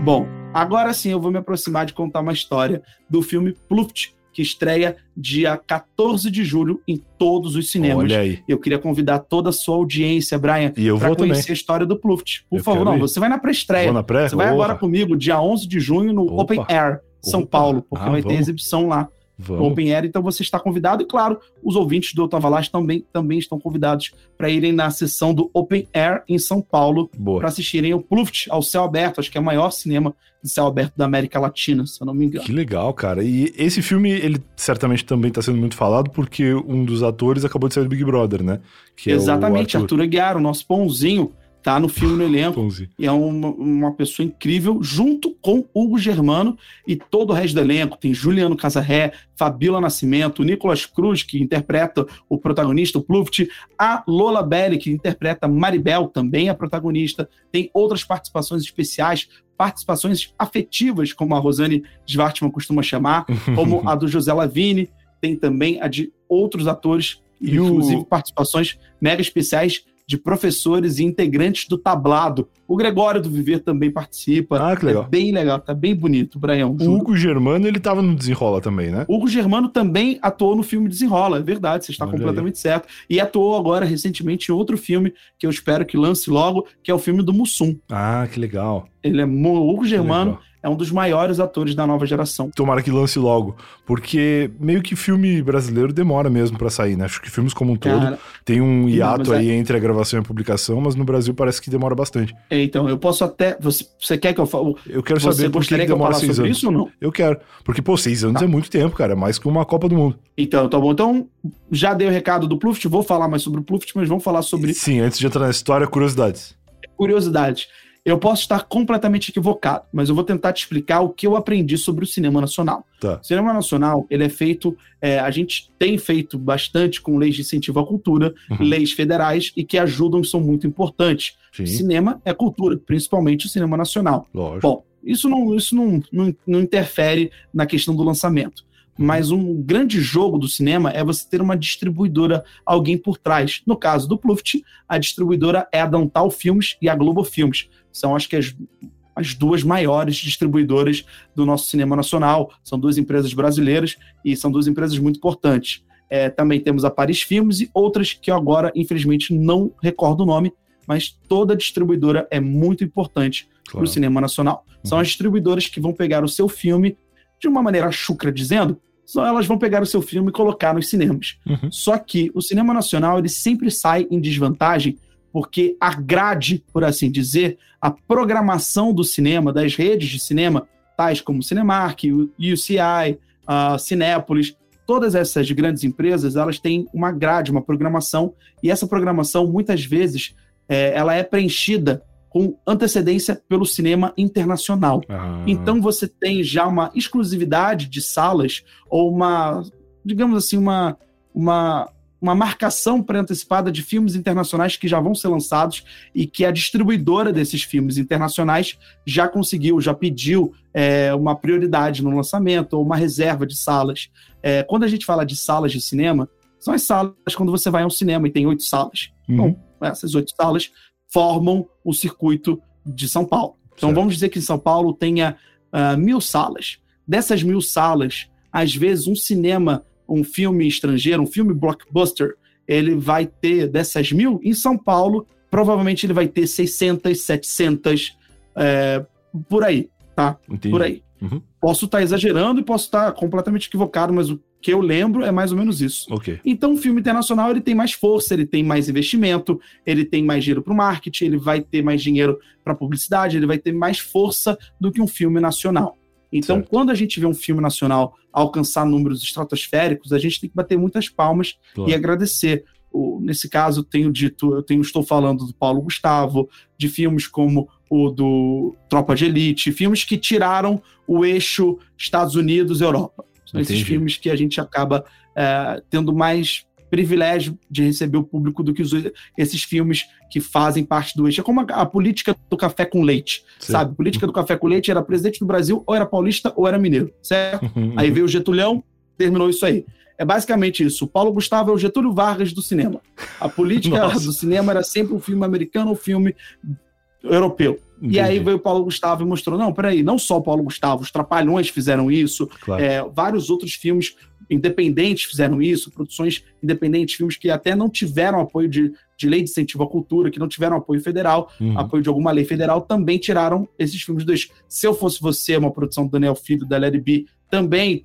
Bom, Agora sim eu vou me aproximar de contar uma história do filme Pluft, que estreia dia 14 de julho em todos os cinemas. Olha aí. Eu queria convidar toda a sua audiência, Brian, para conhecer também. a história do Pluft. Por eu favor, não, ir. você vai na pré-estreia. Pré? Você vai agora comigo, dia 11 de junho, no Opa. Open Air, São Opa. Paulo, porque ah, vai vamos. ter exibição lá. Vamos. Open Air, então você está convidado, e claro, os ouvintes do Otavalas também, também estão convidados para irem na sessão do Open Air em São Paulo para assistirem o Pluft ao céu aberto, acho que é o maior cinema de céu aberto da América Latina, se eu não me engano. Que legal, cara. E esse filme, ele certamente também está sendo muito falado porque um dos atores acabou de sair do Big Brother, né? Que Exatamente, é o Arthur Aguiar, o nosso pãozinho tá no filme no elenco. e é uma, uma pessoa incrível, junto com Hugo Germano e todo o resto do elenco. Tem Juliano Casarré, Fabíola Nascimento, Nicolas Cruz, que interpreta o protagonista, o Pluft, a Lola Belli, que interpreta Maribel, também a protagonista. Tem outras participações especiais, participações afetivas, como a Rosane Schwartzman costuma chamar, como a do José Lavini. Tem também a de outros atores, e inclusive o... participações mega especiais de professores e integrantes do tablado. O Gregório do Viver também participa. Ah, que legal. É bem legal, tá bem bonito, Brian. O Hugo Germano, ele tava no Desenrola também, né? O Hugo Germano também atuou no filme Desenrola, é verdade, você está Olha completamente aí. certo. E atuou agora recentemente em outro filme que eu espero que lance logo, que é o filme do Mussum. Ah, que legal. Ele é o Hugo Germano é um dos maiores atores da nova geração. Tomara que lance logo, porque meio que filme brasileiro demora mesmo para sair, né? Acho que filmes como um todo Cara, tem um hiato não, aí é... entre a gravação e a publicação, mas no Brasil parece que demora bastante. É, então, eu posso até. Você, você quer que eu fale? Eu quero você saber por que, que demora que seis anos. Isso ou não? Eu quero. Porque, pô, seis anos tá. é muito tempo, cara. É mais que uma Copa do Mundo. Então, tá bom. Então, já dei o recado do Pluft, vou falar mais sobre o Pluft, mas vamos falar sobre. Sim, antes de entrar na história, curiosidades. Curiosidades. Eu posso estar completamente equivocado, mas eu vou tentar te explicar o que eu aprendi sobre o cinema nacional. Tá. O cinema nacional, ele é feito, é, a gente tem feito bastante com leis de incentivo à cultura, uhum. leis federais e que ajudam e são muito importantes. Sim. Cinema é cultura, principalmente o cinema nacional. Lógico. Bom, isso não, isso não, não, não interfere na questão do lançamento. Mas um grande jogo do cinema é você ter uma distribuidora, alguém por trás. No caso do Pluft, a distribuidora é a Dantal Filmes e a Globo Filmes. São, acho que, as, as duas maiores distribuidoras do nosso cinema nacional. São duas empresas brasileiras e são duas empresas muito importantes. É, também temos a Paris Filmes e outras que eu agora, infelizmente, não recordo o nome, mas toda distribuidora é muito importante claro. para o cinema nacional. São uhum. as distribuidoras que vão pegar o seu filme de uma maneira chucra dizendo, só elas vão pegar o seu filme e colocar nos cinemas. Uhum. Só que o cinema nacional ele sempre sai em desvantagem porque a grade, por assim dizer, a programação do cinema, das redes de cinema, tais como Cinemark, UCI, uh, Cinépolis, todas essas grandes empresas, elas têm uma grade, uma programação, e essa programação, muitas vezes, é, ela é preenchida com antecedência pelo cinema internacional. Ah. Então você tem já uma exclusividade de salas ou uma, digamos assim, uma, uma, uma marcação pré-antecipada de filmes internacionais que já vão ser lançados e que a distribuidora desses filmes internacionais já conseguiu, já pediu é, uma prioridade no lançamento ou uma reserva de salas. É, quando a gente fala de salas de cinema, são as salas quando você vai ao cinema e tem oito salas. Uhum. Bom, essas oito salas formam o circuito de São Paulo. Então certo. vamos dizer que em São Paulo tenha uh, mil salas. Dessas mil salas, às vezes um cinema, um filme estrangeiro, um filme blockbuster, ele vai ter dessas mil, em São Paulo, provavelmente ele vai ter 600, 700, é, por aí, tá? Entendi. Por aí. Uhum. Posso estar tá exagerando e posso estar tá completamente equivocado, mas o que eu lembro é mais ou menos isso. Okay. Então, o filme internacional ele tem mais força, ele tem mais investimento, ele tem mais dinheiro para o marketing, ele vai ter mais dinheiro para publicidade, ele vai ter mais força do que um filme nacional. Então, certo. quando a gente vê um filme nacional alcançar números estratosféricos, a gente tem que bater muitas palmas claro. e agradecer. O, nesse caso, eu tenho dito, eu tenho, estou falando do Paulo Gustavo, de filmes como o do Tropa de Elite, filmes que tiraram o eixo Estados Unidos-Europa. São Entendi. esses filmes que a gente acaba é, tendo mais privilégio de receber o público do que os, esses filmes que fazem parte do eixo. É como a, a política do café com leite, Sim. sabe? A política do café com leite era presidente do Brasil, ou era paulista, ou era mineiro, certo? aí veio o Getulhão, terminou isso aí. É basicamente isso. O Paulo Gustavo é o Getúlio Vargas do cinema. A política do cinema era sempre um filme americano ou um filme europeu. Entendi. E aí veio o Paulo Gustavo e mostrou: não, peraí, não só o Paulo Gustavo, os Trapalhões fizeram isso, claro. é, vários outros filmes independentes fizeram isso, produções independentes, filmes que até não tiveram apoio de, de lei de incentivo à cultura, que não tiveram apoio federal, uhum. apoio de alguma lei federal, também tiraram esses filmes dois. Se Eu Fosse Você, uma produção do Daniel Filho, da Larry B, também,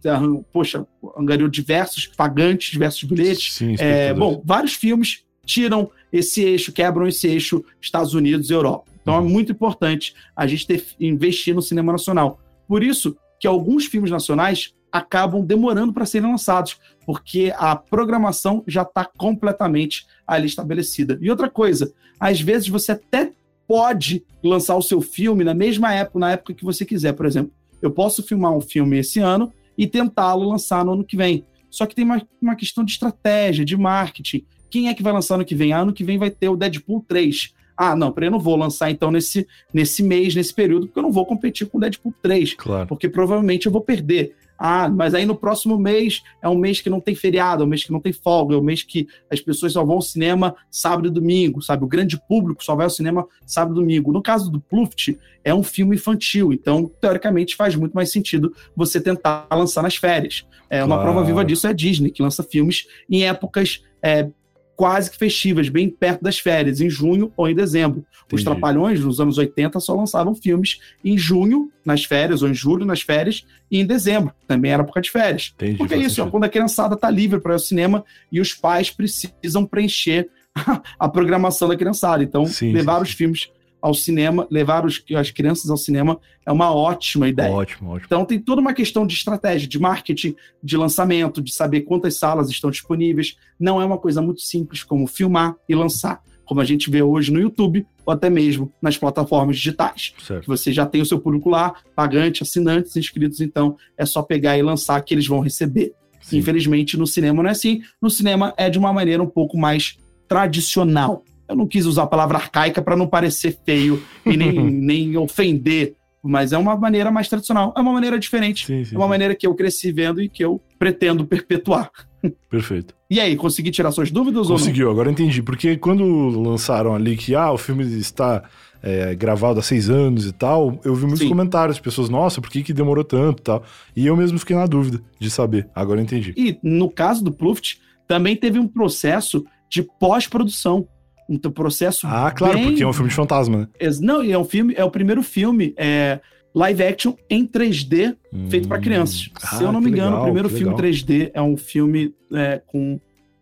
poxa, angariou diversos pagantes, diversos bilhetes. Sim, é, bom, vários filmes tiram esse eixo, quebram esse eixo Estados Unidos e Europa. Então é uhum. muito importante a gente ter, investir no cinema nacional. Por isso que alguns filmes nacionais acabam demorando para serem lançados, porque a programação já está completamente ali estabelecida. E outra coisa, às vezes você até pode lançar o seu filme na mesma época, na época que você quiser. Por exemplo, eu posso filmar um filme esse ano e tentá-lo lançar no ano que vem. Só que tem uma, uma questão de estratégia, de marketing. Quem é que vai lançar no que vem? Ah, ano que vem vai ter o Deadpool 3. Ah, não, peraí, eu não vou lançar então nesse, nesse mês, nesse período, porque eu não vou competir com o Deadpool 3. Claro. Porque provavelmente eu vou perder. Ah, mas aí no próximo mês é um mês que não tem feriado, é um mês que não tem folga, é um mês que as pessoas só vão ao cinema sábado e domingo, sabe? O grande público só vai ao cinema sábado e domingo. No caso do Pluft, é um filme infantil, então, teoricamente, faz muito mais sentido você tentar lançar nas férias. É, uma prova viva disso é a Disney, que lança filmes em épocas é, quase que festivas, bem perto das férias, em junho ou em dezembro. Entendi. Os Trapalhões, nos anos 80, só lançavam filmes em junho, nas férias, ou em julho, nas férias, e em dezembro, também era época de férias. Entendi, Porque é isso, ó, quando a criançada está livre para ir ao cinema e os pais precisam preencher a programação da criançada. Então, sim, levar sim, os filmes ao cinema, levar os, as crianças ao cinema é uma ótima ideia. Ótimo, ótimo. Então tem toda uma questão de estratégia, de marketing, de lançamento, de saber quantas salas estão disponíveis. Não é uma coisa muito simples como filmar e lançar. Como a gente vê hoje no YouTube, ou até mesmo nas plataformas digitais. Certo. Você já tem o seu público lá, pagante, assinantes, inscritos, então é só pegar e lançar que eles vão receber. Sim. Infelizmente, no cinema não é assim. No cinema é de uma maneira um pouco mais tradicional. Eu não quis usar a palavra arcaica para não parecer feio e nem, nem ofender, mas é uma maneira mais tradicional. É uma maneira diferente. Sim, sim, é uma sim. maneira que eu cresci vendo e que eu pretendo perpetuar. Perfeito. E aí, consegui tirar suas dúvidas ou Conseguiu, agora entendi. Porque quando lançaram ali que ah, o filme está é, gravado há seis anos e tal, eu vi muitos Sim. comentários de pessoas, nossa, por que, que demorou tanto e tal. E eu mesmo fiquei na dúvida de saber. Agora entendi. E no caso do Pluft, também teve um processo de pós-produção. Um processo. Ah, claro, bem- porque é um filme de fantasma, né? Não, e é um filme, é o primeiro filme é, live action em 3D feito para Hum. crianças. Ah, Se eu não me engano, legal, o primeiro filme legal. 3D é um filme é, com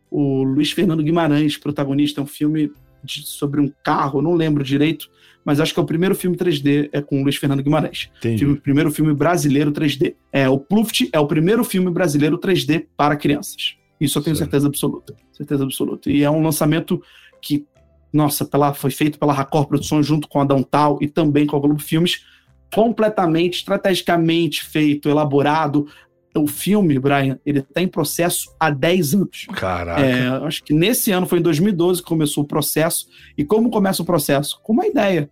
o Luiz Fernando Guimarães, protagonista. É um filme de- sobre um carro, não lembro direito, mas acho que é o primeiro filme 3D é com o Luiz Fernando Guimarães. Entendi. Filme, primeiro filme brasileiro 3D. É, o Pluft é o primeiro filme brasileiro 3D para crianças. Isso eu tenho Certo. certeza absoluta. Certeza absoluta. E é um lançamento que, nossa, pela, foi feito pela Racor Produções junto com a Downtown e também com a Globo Filmes, completamente, estrategicamente feito, elaborado. O filme, Brian, ele está em processo há 10 anos. Caraca. É, acho que nesse ano foi em 2012 que começou o processo. E como começa o processo? Com uma ideia.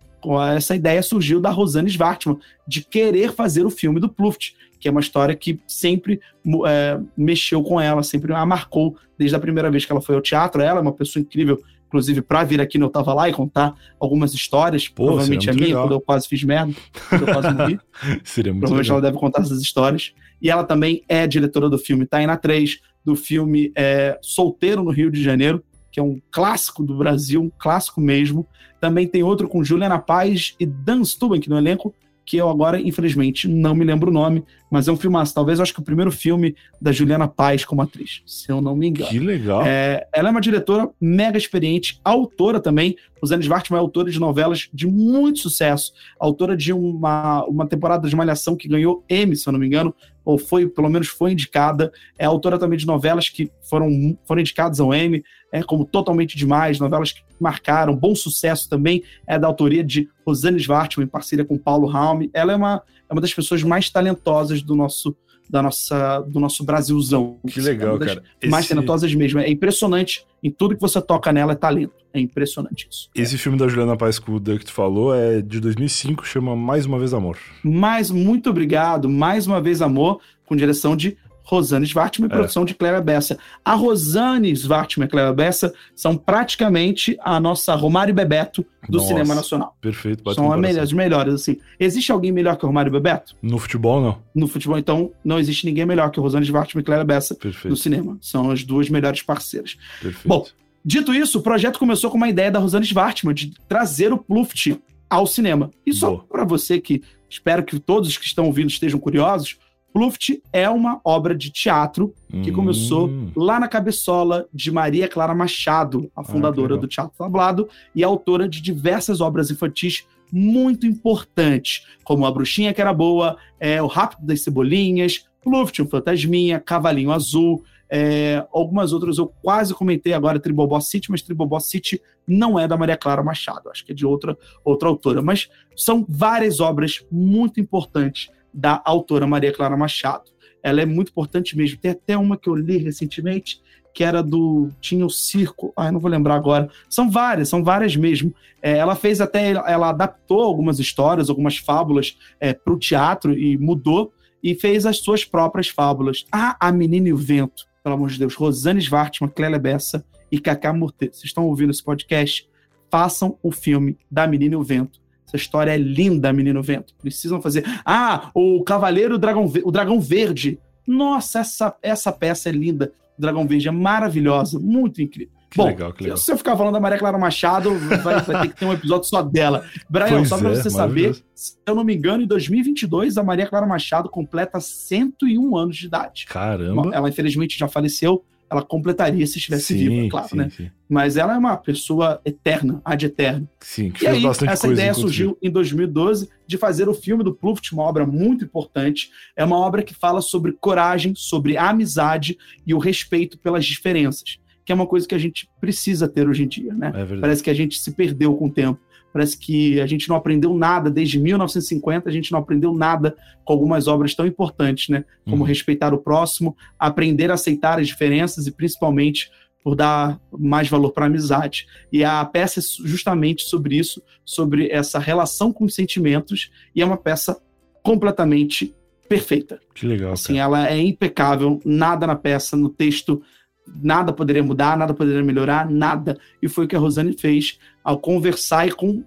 Essa ideia surgiu da Rosane Svartman, de querer fazer o filme do Pluft, que é uma história que sempre é, mexeu com ela, sempre a marcou desde a primeira vez que ela foi ao teatro. Ela é uma pessoa incrível, inclusive, para vir aqui no Eu Tava Lá e contar algumas histórias. Pô, provavelmente a minha, legal. quando eu quase fiz merda, quando eu quase morri. Seria muito Provavelmente legal. ela deve contar essas histórias. E ela também é diretora do filme Taina 3, do filme é, Solteiro no Rio de Janeiro, que é um clássico do Brasil, um clássico mesmo. Também tem outro com Juliana Paz e Dan Stubenk no elenco, que eu agora, infelizmente, não me lembro o nome, mas é um filmaço. Talvez eu acho que o primeiro filme da Juliana Paz como atriz, se eu não me engano. Que legal. É, ela é uma diretora mega experiente, autora também. Rosane Svartman é autora de novelas de muito sucesso, autora de uma, uma temporada de Malhação que ganhou Emmy, se eu não me engano, ou foi, pelo menos foi indicada. É autora também de novelas que foram, foram indicadas ao Emmy, é, como Totalmente Demais, novelas que marcaram, bom sucesso também, é da autoria de Rosane Svartman, em parceria com Paulo Raume. Ela é uma, é uma das pessoas mais talentosas do nosso, da nossa, do nosso Brasilzão. Que É legal, das cara. mais Esse- talentosas mesmo. É impressionante. Em tudo que você toca nela é talento. É impressionante isso. Esse filme da Juliana Paz Cuda que tu falou é de 2005, chama Mais Uma Vez Amor. Mas muito obrigado. Mais uma vez, amor, com direção de Rosane Svartman e É. produção de Clélia Bessa. A Rosane Svartman e a Clélia Bessa são praticamente a nossa Romário e Bebeto do Nossa, cinema nacional. Perfeito, bate São melhores, as melhores, assim. Existe alguém melhor que o Romário e Bebeto? No futebol, não. No futebol, então, não existe ninguém melhor que o Rosane Svartman e Clélia Bessa no Perfeito, cinema. São as duas melhores parceiras. perfeito. Bom, Dito isso, o projeto começou com uma ideia da Rosane Svartman de trazer o Pluft ao cinema. E só para você que espero que todos os que estão ouvindo estejam curiosos, Pluft é uma obra de teatro que Hum, começou lá na cabeçola de Maria Clara Machado, a fundadora Ah, do Teatro Tablado e autora de diversas obras infantis muito importantes, como A Bruxinha que Era Boa, é, O Rápido das Cebolinhas, Pluft, o Fantasminha, Cavalinho Azul, é, algumas outras eu quase comentei agora, Tribobó City, mas Tribobó City não é da Maria Clara Machado, acho que é de outra, outra autora. Mas são várias obras muito importantes da autora Maria Clara Machado. Ela é muito importante mesmo. Tem até uma que eu li recentemente, que era do. Tinha o circo. Eu não vou lembrar agora. São várias, são várias mesmo. É, ela fez até. Ela adaptou algumas histórias, algumas fábulas para o teatro e mudou e fez as suas próprias fábulas. Ah, A Menina e o Vento, pelo amor de Deus. Rosane Svartman, Clélia Bessa e Cacá Murte. Vocês estão ouvindo esse podcast? Façam o filme da Menina e o Vento. Essa história é linda, Menino Vento. Precisam fazer. Ah, o Cavaleiro Dragão, o Dragão Verde. Nossa, essa, essa peça é linda. O Dragão Verde é maravilhosa, muito incrível. Que Bom, legal, legal. se eu ficar falando da Maria Clara Machado, vai, vai ter que ter um episódio só dela. Brian, Pois só pra é, você saber, se eu não me engano, em 2022, a Maria Clara Machado completa 101 anos de idade. Caramba. Ela, infelizmente, já faleceu. Ela completaria se estivesse viva, claro, sim, né? sim. Mas ela é uma pessoa eterna, ad eterno. Sim, que E fez aí, bastante essa ideia surgiu em 2012 de fazer o filme do Pluft, uma obra muito importante. É uma obra que fala sobre coragem, sobre amizade e o respeito pelas diferenças. que é uma coisa que a gente precisa ter hoje em dia, né? É Parece que a gente se perdeu com o tempo. Parece que a gente não aprendeu nada desde 1950, a gente não aprendeu nada com algumas obras tão importantes, né? Como uhum. respeitar o próximo, aprender a aceitar as diferenças e principalmente por dar mais valor para a amizade. E a peça é justamente sobre isso, sobre essa relação com os sentimentos, e é uma peça completamente perfeita. Que legal. Assim, cara. ela é impecável, nada na peça, no texto, nada poderia mudar, nada poderia melhorar, nada. E foi o que a Rosane fez ao conversar e com,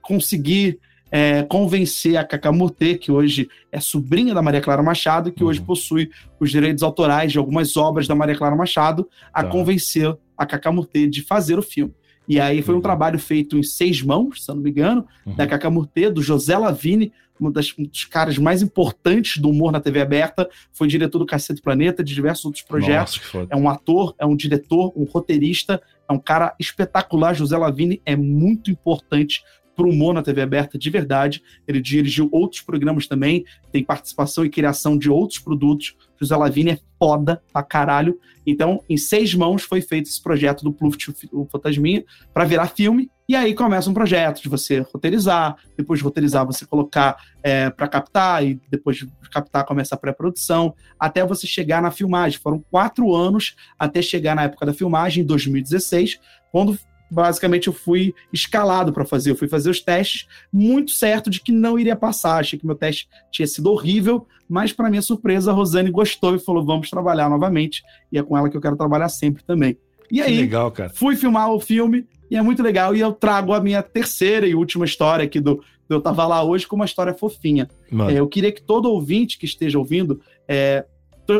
conseguir é, convencer a Kakamurte, que hoje é sobrinha da Maria Clara Machado, que uhum. hoje possui os direitos autorais de algumas obras da Maria Clara Machado, a tá. convencer a Kakamurte de fazer o filme. E aí foi um uhum. trabalho feito em seis mãos, se eu não me engano, uhum. da Kakamurte, do José Lavini, um, das, um, dos caras mais importantes do humor na TV aberta, foi diretor do Cacete Planeta, de diversos outros projetos. Nossa, é um ator, é um diretor, um roteirista, é um cara espetacular. José Lavini é muito importante para o humor na TV aberta de verdade. Ele dirigiu outros programas também, tem participação e criação de outros produtos. José Lavini é foda pra caralho. Então, em seis mãos foi feito esse projeto do Pluft, o Fantasminha, para virar filme. E aí começa um projeto de você roteirizar, depois de roteirizar, você colocar é, para captar, e depois de captar começa a pré-produção, até você chegar na filmagem. Foram quatro anos até chegar na época da filmagem, em 2016, quando basicamente eu fui escalado para fazer. Eu fui fazer os testes, muito certo de que não iria passar. Achei que meu teste tinha sido horrível, mas para minha surpresa, a Rosane gostou e falou: vamos trabalhar novamente. E é com ela que eu quero trabalhar sempre também. E aí, legal, fui filmar o filme e é muito legal. E eu trago a minha terceira e última história aqui do, do Eu Tava Lá Hoje com uma história fofinha. É, eu queria que todo ouvinte que esteja ouvindo, é,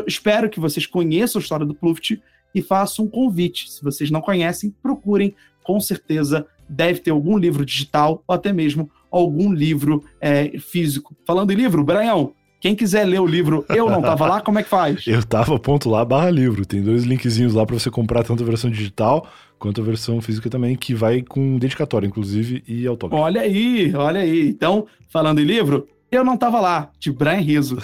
espero que vocês conheçam a história do Pluft e façam um convite. Se vocês não conhecem, procurem com certeza deve ter algum livro digital ou até mesmo algum livro é, físico. Falando em livro, Brian, quem quiser ler o livro Eu Não Tava Lá, como é que faz? Eu tava, ponto lá, barra livro. Tem dois linkzinhos lá para você comprar tanto a versão digital quanto a versão física também, que vai com dedicatória, inclusive, e autógrafo. Olha aí, olha aí. Então, falando em livro, Eu Não Tava Lá, de Brian Riso.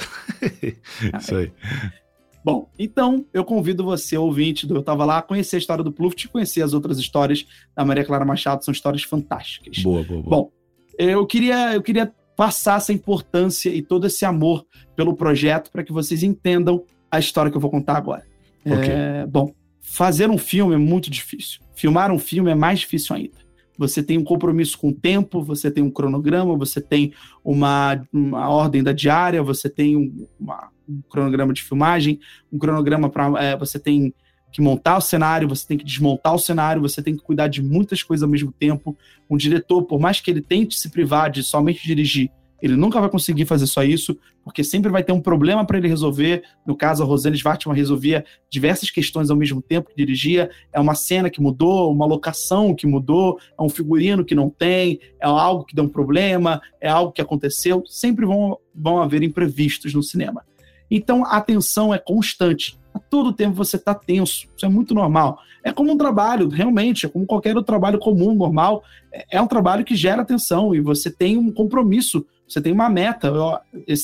Isso aí. Bom, então eu convido você, ouvinte do Eu Tava Lá, a conhecer a história do Pluft e conhecer as outras histórias da Maria Clara Machado, são histórias fantásticas. Boa, boa, boa. Bom, eu queria, eu queria passar essa importância e todo esse amor pelo projeto para que vocês entendam a história que eu vou contar agora. Okay. É, bom, fazer um filme é muito difícil. Filmar um filme é mais difícil ainda. Você tem um compromisso com o tempo, você tem um cronograma, você tem uma, uma ordem da diária, você tem um, uma, um cronograma de filmagem, um cronograma para. É, você tem que montar o cenário, você tem que desmontar o cenário, você tem que cuidar de muitas coisas ao mesmo tempo. Um diretor, por mais que ele tente se privar de somente dirigir, ele nunca vai conseguir fazer só isso, porque sempre vai ter um problema para ele resolver. No caso, a Rosane Svartman resolvia diversas questões ao mesmo tempo que dirigia. É uma cena que mudou, uma locação que mudou, é um figurino que não tem, é algo que deu um problema, é algo que aconteceu. Sempre vão, vão haver imprevistos no cinema. Então a tensão é constante. A todo tempo você está tenso. Isso é muito normal. É como um trabalho, realmente, é como qualquer outro trabalho comum, normal. É, é um trabalho que gera tensão e você tem um compromisso você tem uma meta, eu,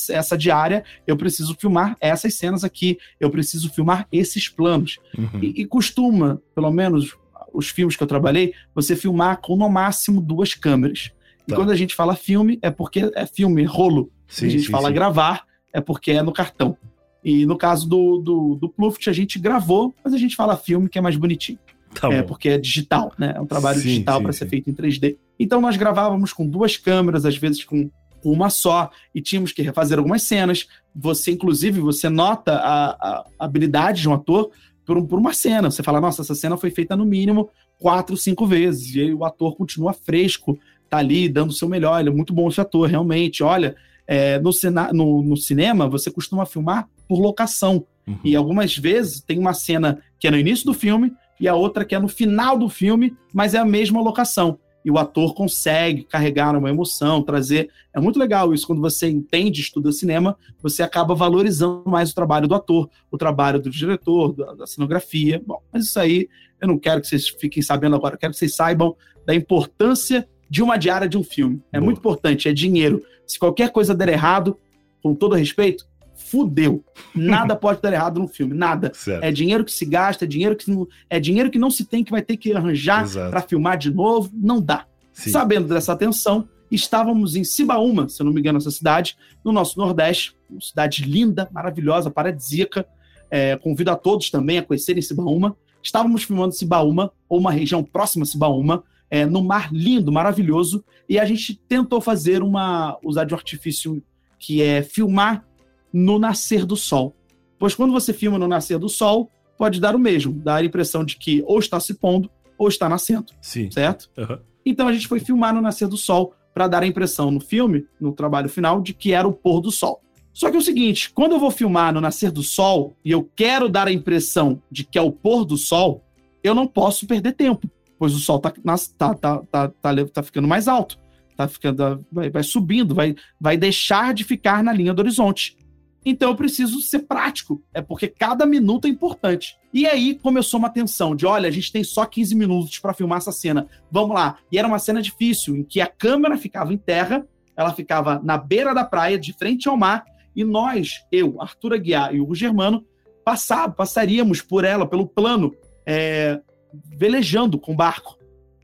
essa diária, eu preciso filmar essas cenas aqui, eu preciso filmar esses planos. Uhum. E, e, costuma, pelo menos os filmes que eu trabalhei, você filmar com no máximo duas câmeras. E tá. quando a gente fala filme, é porque é filme, rolo. Sim, a gente sim, fala sim. gravar, é porque é no cartão. E no caso do, do, do Pluft, a gente gravou, mas a gente fala filme que é mais bonitinho. Tá é, porque é digital, né? É um trabalho digital para ser feito em 3D. Então nós gravávamos com duas câmeras, às vezes com com uma só e tínhamos que refazer algumas cenas. Você, inclusive, você nota a, a habilidade de um ator por, por, uma cena. Você fala, nossa, essa cena foi feita no mínimo quatro, cinco vezes. E aí o ator continua fresco, tá ali dando o seu melhor. Ele é muito bom esse ator, realmente. Olha, é, no, no, no, cinema você costuma filmar por locação. Uhum. E algumas vezes tem uma cena que é no início do filme e a outra que é no final do filme, mas é a mesma locação e o ator consegue carregar uma emoção, trazer. É muito legal isso, quando você entende, estuda cinema, você acaba valorizando mais o trabalho do ator, o trabalho do diretor, da, da cenografia. Bom, mas isso aí eu não quero que vocês fiquem sabendo agora, eu quero que vocês saibam da importância de uma diária de um filme. É Boa. muito importante, é dinheiro. Se qualquer coisa der errado, com todo respeito, fudeu. Nada pode dar errado no filme, nada. Certo. É dinheiro que se gasta, é dinheiro que não, é dinheiro que não se tem que vai ter que arranjar para filmar de novo, não dá. Sim. Sabendo dessa atenção, estávamos em Cibaúma, se eu não me engano, essa cidade, no nosso Nordeste, uma cidade linda, maravilhosa, paradisíaca. É, convido a todos também a conhecerem Cibaúma. Estávamos filmando Cibaúma, ou uma região próxima a Cibaúma, é, no mar lindo, maravilhoso, e a gente tentou fazer uma. usar de um artifício que é filmar no nascer do sol. Pois quando você filma no nascer do sol, pode dar o mesmo, dar a impressão de que ou está se pondo ou está nascendo. Sim. Certo? Uhum. Então a gente foi filmar no nascer do sol para dar a impressão no filme, no trabalho final, de que era o pôr do sol. Só que é o seguinte, quando eu vou filmar no nascer do sol e eu quero dar a impressão de que é o pôr do sol, eu não posso perder tempo, pois o sol tá, tá, tá, tá, tá, tá ficando mais alto, tá ficando, vai, vai subindo, vai, vai deixar de ficar na linha do horizonte. Então eu preciso ser prático, é porque cada minuto é importante. E aí começou uma tensão de, olha, a gente tem só 15 minutos para filmar essa cena. Vamos lá. E era uma cena difícil, em que a câmera ficava em terra, ela ficava na beira da praia, de frente ao mar, e nós, eu, Arthur Aguiar e o Germano, passar, passaríamos por ela, pelo plano, é, velejando com o barco.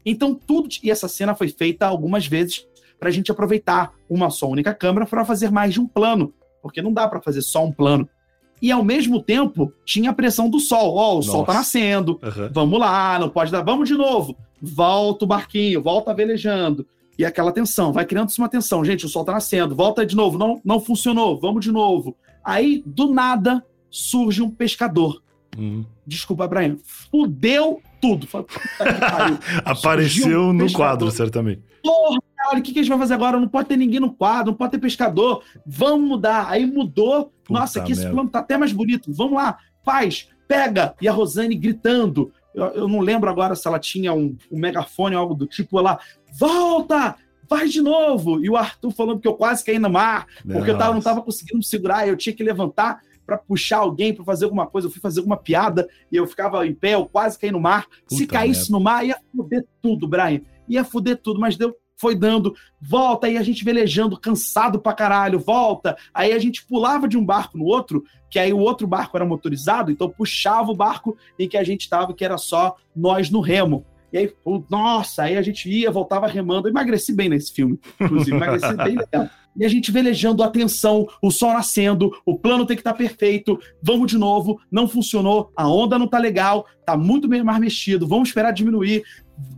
Então tudo, e essa cena foi feita algumas vezes para a gente aproveitar uma só única câmera para fazer mais de um plano porque não dá para fazer só um plano. E ao mesmo tempo, tinha a pressão do sol. Ó, oh, o Nossa. sol tá nascendo. Uhum. Vamos lá, não pode dar. Vamos de novo. Volta o barquinho, volta velejando. E aquela tensão, vai criando-se uma tensão. Gente, o sol tá nascendo. Volta de novo. Não, não funcionou. Vamos de novo. Aí, do nada, surge um pescador. Uhum. Desculpa, Brian. Fudeu tudo. Apareceu um no pescador. quadro, certamente. Porra, olha, o que, que a gente vai fazer agora? Não pode ter ninguém no quadro, não pode ter pescador. Vamos mudar. Aí mudou. Puta Nossa, aqui esse plano tá até mais bonito. Vamos lá, faz, pega. E a Rosane gritando. Eu, eu não lembro agora se ela tinha um, um megafone ou algo do tipo. Ela, volta! Vai de novo! E o Arthur falando que eu quase caí no mar, porque eu tava, não tava conseguindo me segurar, eu tinha que levantar para puxar alguém para fazer alguma coisa. Eu fui fazer alguma piada e eu ficava em pé, eu quase caí no mar. Puta Se caísse merda. no mar, ia foder tudo, Brian. Ia foder tudo, mas deu foi dando, volta, aí a gente velejando, cansado pra caralho, volta. Aí a gente pulava de um barco no outro, que aí o outro barco era motorizado, então puxava o barco em que a gente estava, que era só nós no remo. E aí, nossa, aí a gente ia, voltava remando. Eu emagreci bem nesse filme, inclusive, emagreci bem legal. E a gente velejando a tensão, o sol nascendo, o plano tem que estar tá perfeito, vamos de novo, não funcionou, a onda não tá legal, tá muito mais mexido, vamos esperar diminuir,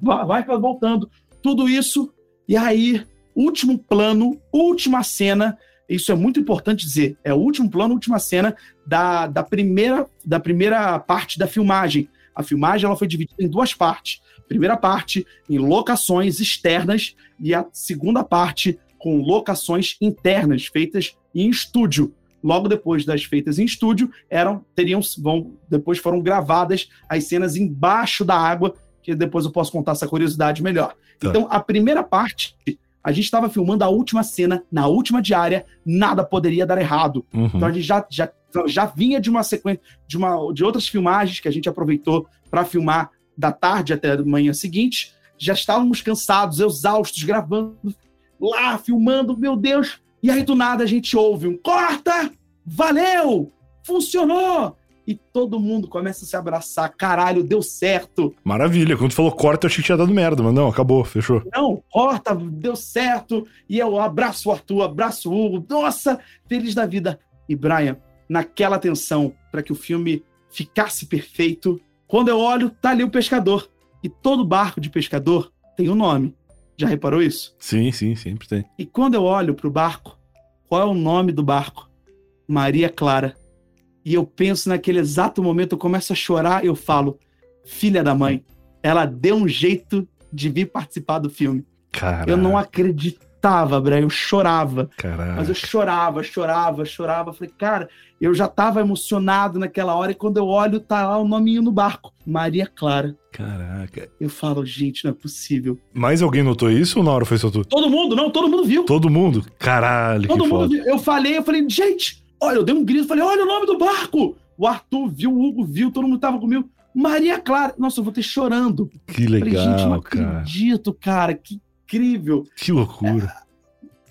vai voltando. Tudo isso e aí, último plano, última cena, isso é muito importante dizer, é o último plano, última cena da, da, primeira, da primeira parte da filmagem. A filmagem ela foi dividida em duas partes. Primeira parte em locações externas e a segunda parte com locações internas feitas em estúdio. Logo depois das feitas em estúdio, eram teriam vão depois foram gravadas as cenas embaixo da água, que depois eu posso contar essa curiosidade melhor. Tá. Então, a primeira parte, a gente estava filmando a última cena, na última diária, nada poderia dar errado. Uhum. Então, a gente já, já, já vinha de uma sequência, de, uma, de outras filmagens que a gente aproveitou para filmar da tarde até a manhã seguinte. Já estávamos cansados, exaustos, gravando lá, filmando, meu Deus. E aí, do nada, a gente ouve um corta! Valeu! Funcionou! e todo mundo começa a se abraçar. Caralho, deu certo. Maravilha. Quando tu falou corta, eu achei que tinha dado merda, mas não, acabou, fechou. Não, corta, deu certo. E eu abraço o Arthur, abraço o Hugo. Nossa, feliz da vida. E Brian, naquela tensão para que o filme ficasse perfeito, quando eu olho, tá ali o pescador. E todo barco de pescador tem um nome. Já reparou isso? Sim, sim, sempre tem. E quando eu olho pro barco, qual é o nome do barco? Maria Clara e eu penso naquele exato momento, eu começo a chorar, eu falo, filha da mãe, ela deu um jeito de vir participar do filme. Caraca. Eu não acreditava, Brian, eu chorava. Caraca. Mas eu chorava, chorava, chorava. Falei, cara, eu já tava emocionado naquela hora e quando eu olho, tá lá o nominho no barco, Maria Clara. Caraca. Eu falo, gente, não é possível. Mais alguém notou isso ou na hora foi só tu? Todo mundo, não, todo mundo viu. Todo mundo? Caralho, Todo mundo foda. viu. Eu falei, eu falei, gente, Olha, eu dei um grito, falei, olha o nome do barco! O Arthur viu, o Hugo viu, todo mundo tava comigo. Maria Clara. Nossa, eu vou ter chorando. Que legal, falei, Gente, não cara. acredito, cara. Que incrível. Que loucura.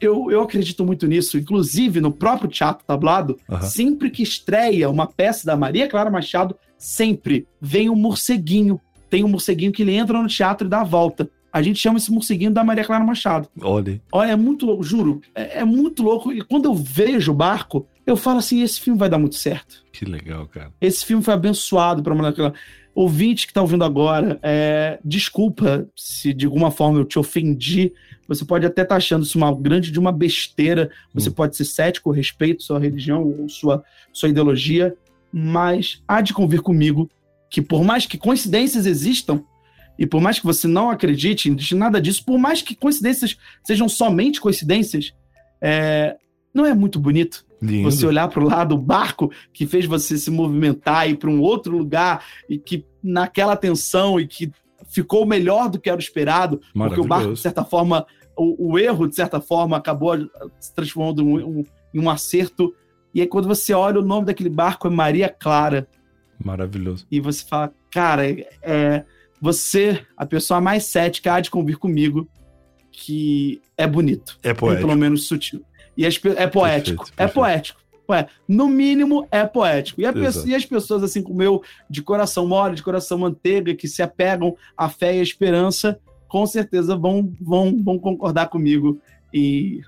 eu, eu acredito muito nisso. Inclusive, no próprio Teatro Tablado, uhum. sempre que estreia uma peça da Maria Clara Machado, sempre vem um morceguinho. Tem um morceguinho que ele entra no teatro e dá a volta. A gente chama esse morceguinho da Maria Clara Machado. Olha. Olha, é muito louco, juro. É, é muito louco. E quando eu vejo o barco, eu falo assim: esse filme vai dar muito certo. Que legal, cara. Esse filme foi abençoado para Clara ouvinte que está ouvindo agora, é, desculpa se de alguma forma eu te ofendi. Você pode até estar tá achando isso uma grande de uma besteira. Você hum. pode ser cético, respeito sua religião ou sua, sua ideologia, mas há de convir comigo que por mais que coincidências existam, e por mais que você não acredite em nada disso, por mais que coincidências sejam somente coincidências, é, não é muito bonito Lindo. Você olhar para o lado, o barco que fez você se movimentar e ir para um outro lugar e que naquela tensão e que ficou melhor do que era esperado, porque o barco, de certa forma, o, o, erro, de certa forma, acabou se transformando em um, em um acerto. E aí, quando você olha, o nome daquele barco é Maria Clara. Maravilhoso. E você fala, cara, é, é você, a pessoa mais cética, há de convir comigo que é bonito. É poético. pelo menos sutil. E as, é poético. Perfeito, é poético. Ué, no mínimo é poético. E, e, as pessoas, assim como eu, de coração mole, de coração manteiga, que se apegam à fé e à esperança, com certeza vão, vão, vão concordar comigo e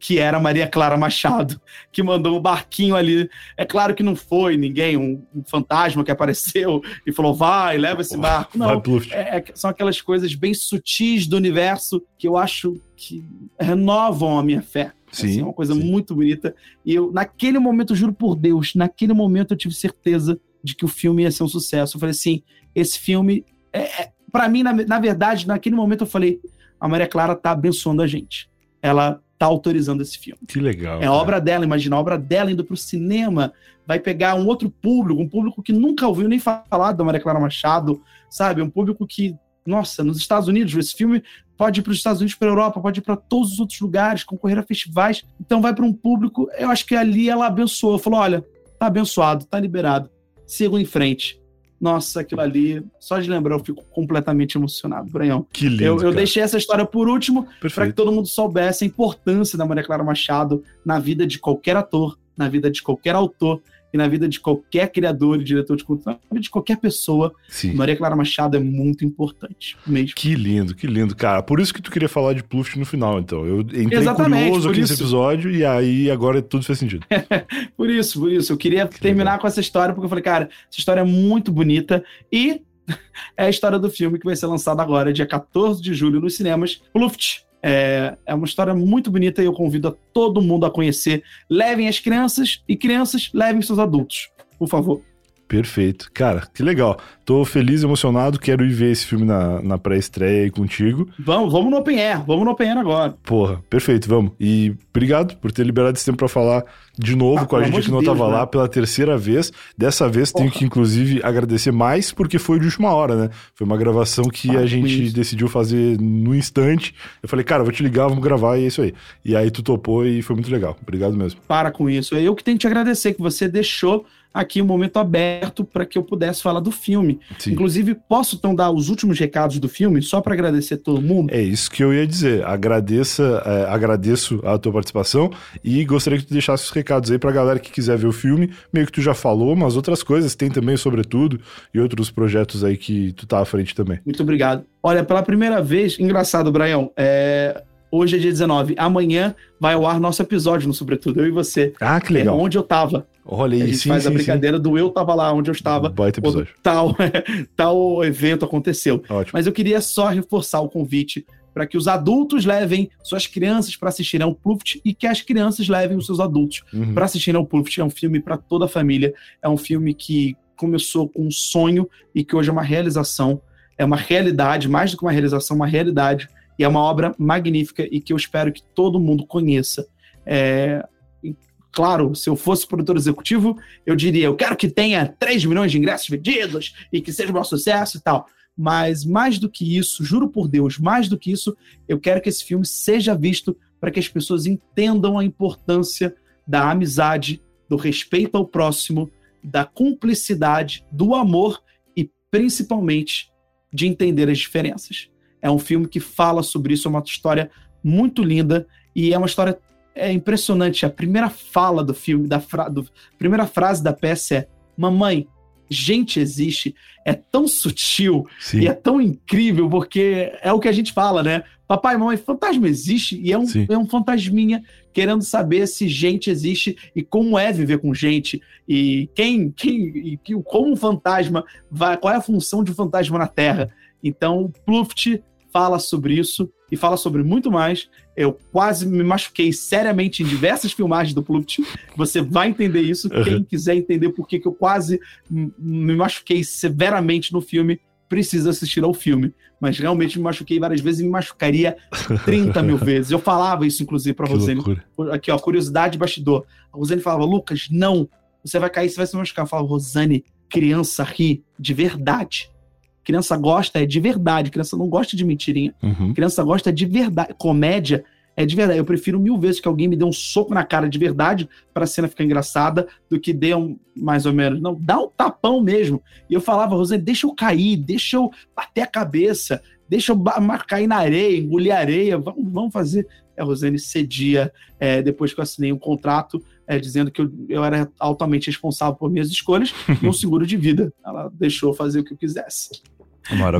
que era Maria Clara Machado, que mandou um barquinho ali. É claro que não foi ninguém, um, um fantasma que apareceu e falou: vai, leva esse barco. Não, é, é, são aquelas coisas bem sutis do universo que eu acho que renovam a minha fé. Sim, assim, é uma coisa sim. muito bonita. E eu, naquele momento, juro por Deus, naquele momento eu tive certeza de que o filme ia ser um sucesso. Eu falei assim: esse filme. É, é para mim, na, na verdade, naquele momento eu falei: a Maria Clara tá abençoando a gente. Ela tá autorizando esse filme. Que legal. É a obra dela, imagina, a obra dela indo pro cinema, vai pegar um outro público, um público que nunca ouviu nem falar da Maria Clara Machado, sabe? Um público que, nossa, nos Estados Unidos, esse filme pode ir para os Estados Unidos, para a Europa, pode ir para todos os outros lugares, concorrer a festivais. Então vai para um público, eu acho que ali ela abençoou, falou: olha, tá abençoado, tá liberado, sigam em frente nossa, aquilo ali, só de lembrar eu fico completamente emocionado, Branhão. Que lindo. Eu, eu deixei essa história por último para que todo mundo soubesse a importância da Maria Clara Machado na vida de qualquer ator, na vida de qualquer autor e na vida de qualquer criador e diretor de conteúdo, na vida de qualquer pessoa, Sim. Maria Clara Machado é muito importante mesmo. Que lindo, que lindo, cara. Por isso que tu queria falar de Pluft no final, então. Eu entrei Exatamente, curioso aqui isso. nesse episódio e aí agora tudo faz sentido. por isso, por isso. Eu queria que terminar legal. com essa história porque eu falei, cara, essa história é muito bonita e é a história do filme que vai ser lançado agora, dia 14 de julho, nos cinemas. Pluft, é, é uma história muito bonita e eu convido a todo mundo a conhecer. Levem as crianças e crianças levem seus adultos, por favor. Perfeito. Cara, que legal. Tô feliz, emocionado, quero ir ver esse filme na, na pré-estreia aí contigo. Vamos, vamos no Open Air, vamos no Open Air agora. Porra, perfeito, vamos. E obrigado por ter liberado esse tempo para falar de novo ah, com a gente que não Deus, tava né? lá pela terceira vez. Dessa vez Porra. tenho que, inclusive, agradecer mais porque foi de última hora, né? Foi uma gravação que ah, a gente isso. decidiu fazer no instante. Eu falei, cara, vou te ligar, vamos gravar e é isso aí. E aí tu topou e foi muito legal. Obrigado mesmo. Para com isso. É eu que tenho que te agradecer que você deixou aqui um momento aberto para que eu pudesse falar do filme. Sim. Inclusive, posso então dar os últimos recados do filme, só para agradecer todo mundo? É isso que eu ia dizer. Agradeça, é, agradeço a tua participação e gostaria que tu deixasse os recados aí para a galera que quiser ver o filme. Meio que tu já falou, mas outras coisas tem também, sobretudo, e outros projetos aí que tu tá à frente também. Muito obrigado. Olha, pela primeira vez, engraçado, Brian, é, Hoje é dia 19. Amanhã vai ao ar nosso episódio no Sobretudo, eu e você. Ah, que legal. É onde eu tava. Olha aí, A gente sim, faz sim, a brincadeira sim. do eu tava lá, onde eu estava. Baita episódio. Tal, tal evento aconteceu. Ótimo. Mas eu queria só reforçar o convite para que os adultos levem suas crianças para assistirem ao Pluft e que as crianças levem os seus adultos uhum. para assistirem ao Pluft. É um filme para toda a família. É um filme que começou com um sonho e que hoje é uma realização. É uma realidade, mais do que uma realização, uma realidade e é uma obra magnífica e que eu espero que todo mundo conheça. É, claro, se eu fosse produtor executivo, eu diria: eu quero que tenha 3 milhões de ingressos vendidos e que seja um sucesso e tal. Mas mais do que isso, juro por Deus, mais do que isso, eu quero que esse filme seja visto para que as pessoas entendam a importância da amizade, do respeito ao próximo, da cumplicidade, do amor e principalmente de entender as diferenças. É um filme que fala sobre isso, é uma história muito linda E é uma história é impressionante. A primeira fala do filme, da fra, do, primeira frase da peça é: Mamãe, gente existe. É tão sutil Sim. e é tão incrível, porque é o que a gente fala, né? Papai, mamãe, fantasma existe e é um, é um fantasminha querendo saber se gente existe e como é viver com gente e quem, quem, e como um fantasma vai, qual é a função de um fantasma na Terra. Então, Pluft fala sobre isso e fala sobre muito mais. Eu quase me machuquei seriamente em diversas filmagens do Pluft. Você vai entender isso. Uhum. Quem quiser entender por que eu quase me machuquei severamente no filme, precisa assistir ao filme. Mas realmente me machuquei várias vezes e me machucaria 30 mil vezes. Eu falava isso, inclusive, pra Rosane. Aqui, ó, curiosidade bastidor. A Rosane falava, Lucas, não, você vai cair, você vai se machucar. Eu falava, Rosane, criança ri de verdade. Criança gosta é de verdade, criança não gosta de mentirinha. Uhum. Criança gosta de verdade. Comédia é de verdade. Eu prefiro mil vezes que alguém me dê um soco na cara de verdade para a cena ficar engraçada do que dê um mais ou menos. Não, dá um tapão mesmo. E eu falava, Rosane, deixa eu cair, deixa eu bater a cabeça, deixa eu cair na areia, engolir areia, vamos, vamos fazer. A Rosane cedia é, depois que eu assinei um contrato é, dizendo que eu, eu, era altamente responsável por minhas escolhas e um seguro de vida. Ela deixou fazer o que eu quisesse.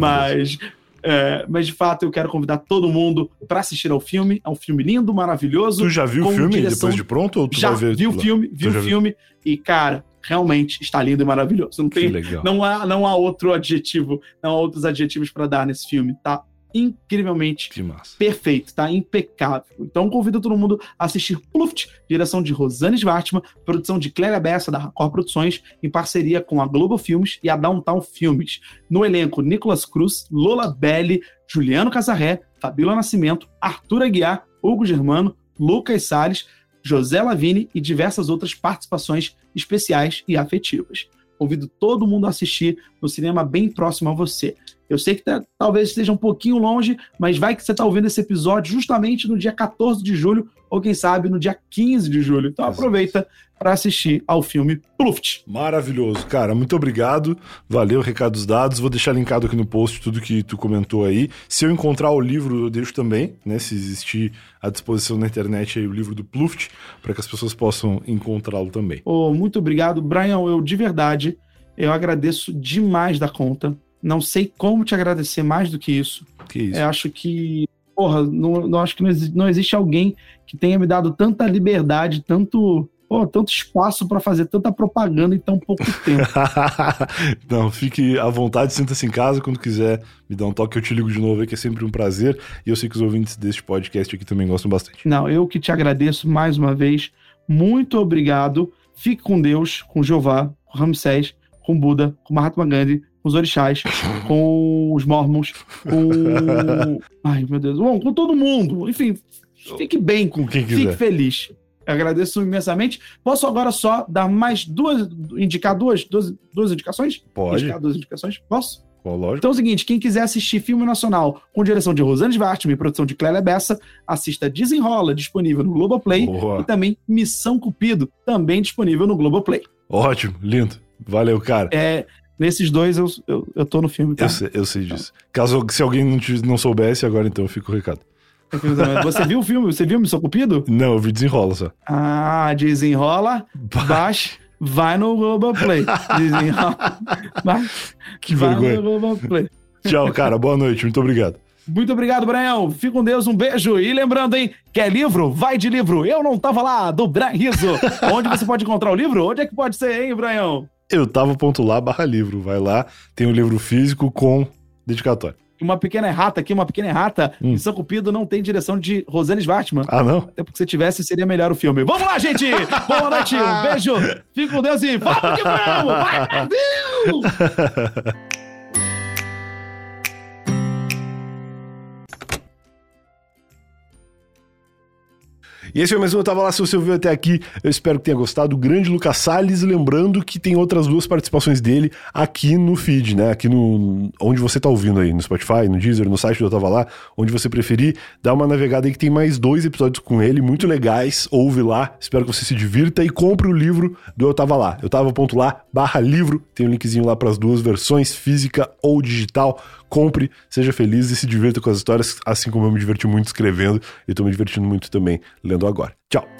Mas, é, mas de fato eu quero convidar todo mundo para assistir ao filme. É um filme lindo, maravilhoso. Tu já viu o filme direção... depois de pronto? Ou tu já vi o filme, vi o filme e cara, realmente está lindo e maravilhoso. Não tem, não há, não há outro adjetivo, não há outros adjetivos para dar nesse filme. Tá incrivelmente perfeito, tá? Impecável. Então convido todo mundo a assistir Pluft, direção de Rosane Svartman, produção de Clélia Bessa da Record Produções, em parceria com a Globo Filmes e a Downtown Filmes. No elenco, Nicolas Cruz, Lola Belli, Juliano Casarré, Fabíola Nascimento, Arthur Aguiar, Hugo Germano, Lucas Salles, José Lavini e diversas outras participações especiais e afetivas. Convido todo mundo a assistir no cinema bem próximo a você. Eu sei que tá, talvez esteja um pouquinho longe, mas vai que você está ouvindo esse episódio justamente no dia 14 de julho, ou quem sabe no dia 15 de julho. Então aproveita para assistir ao filme Pluft. Maravilhoso, cara. Muito obrigado. Valeu, recados dados. Vou deixar linkado aqui no post tudo que tu comentou aí. Se eu encontrar o livro, eu deixo também, né? Se existir à disposição na internet aí o livro do Pluft, para que as pessoas possam encontrá-lo também. Oh, muito obrigado, Brian. Eu de verdade, eu agradeço demais da conta não sei como te agradecer mais do que isso. Que isso? Eu acho que, porra, não, não acho que não, existe, não existe alguém que tenha me dado tanta liberdade, tanto pô, tanto espaço para fazer tanta propaganda em tão pouco tempo. Não, fique à vontade, sinta-se em casa quando quiser me dar um toque, eu te ligo de novo que é sempre um prazer. E eu sei que os ouvintes deste podcast aqui também gostam bastante. Não, eu que te agradeço mais uma vez. Muito obrigado. Fique com Deus, com Jeová, com Ramsés, com Buda, com Mahatma Gandhi, com os orixás, com os mormons, com. Ai, meu Deus. Bom, com todo mundo. Enfim, fique bem. Com quem quiser. Fique feliz. agradeço imensamente. Posso agora só dar mais duas. indicar duas, duas, duas indicações? Pode. Indicar duas indicações? Posso? lógico. Então é o seguinte, quem quiser assistir filme nacional com direção de Rosane Svartman e produção de Clélia Bessa, assista Desenrola, disponível no Globoplay, Boa. e também Missão Cupido, também disponível no Globoplay. Ótimo, lindo. Valeu, cara. É, Nesses dois eu, eu, eu tô no filme, tá? Eu sei, eu sei disso. Caso se alguém não, te, não soubesse, agora então fica o recado. Você viu o filme? Você viu Missão Cupido? Não, eu vi Desenrola só. Ah, desenrola, baixa, vai no Globoplay. Desenrola, vai, que vai vergonha. no Globoplay. Tchau, cara. Boa noite. Muito obrigado. Muito obrigado, Brian. Fica com Deus, um beijo. E lembrando, hein, quer livro? Vai de livro. Eu não tava lá, do Brian Riso. Onde você pode encontrar o livro? Onde é que pode ser, hein, Brian? Eu tava ponto lá barra livro. Vai lá, tem um livro físico com dedicatório. Uma pequena errata aqui, uma pequena errata. Hum. Missão Cupido não tem direção de Rosane Svartman. Ah, não? Até porque se tivesse, seria melhor o filme. Vamos lá, gente! Boa noite, um beijo, fique com Deus e vamos que vamos! Vai, Brasil! E esse foi mais um Eu Tava Lá, se você ouviu até aqui, eu espero que tenha gostado. O grande Lucas Salles, lembrando que tem outras duas participações dele aqui no feed, né? Aqui no... onde você tá ouvindo aí, no Spotify, no Deezer, no site do Eu Tava Lá, onde você preferir, dá uma navegada aí que tem mais dois episódios com ele, muito legais, ouve lá, espero que você se divirta e compre o livro do Eu Tava Lá. Eu Tava ponto lá, barra livro, tem um linkzinho lá para as duas versões, física ou digital, compre, seja feliz e se divirta com as histórias, assim como eu me diverti muito escrevendo e tô me divertindo muito também lendo agora. Tchau!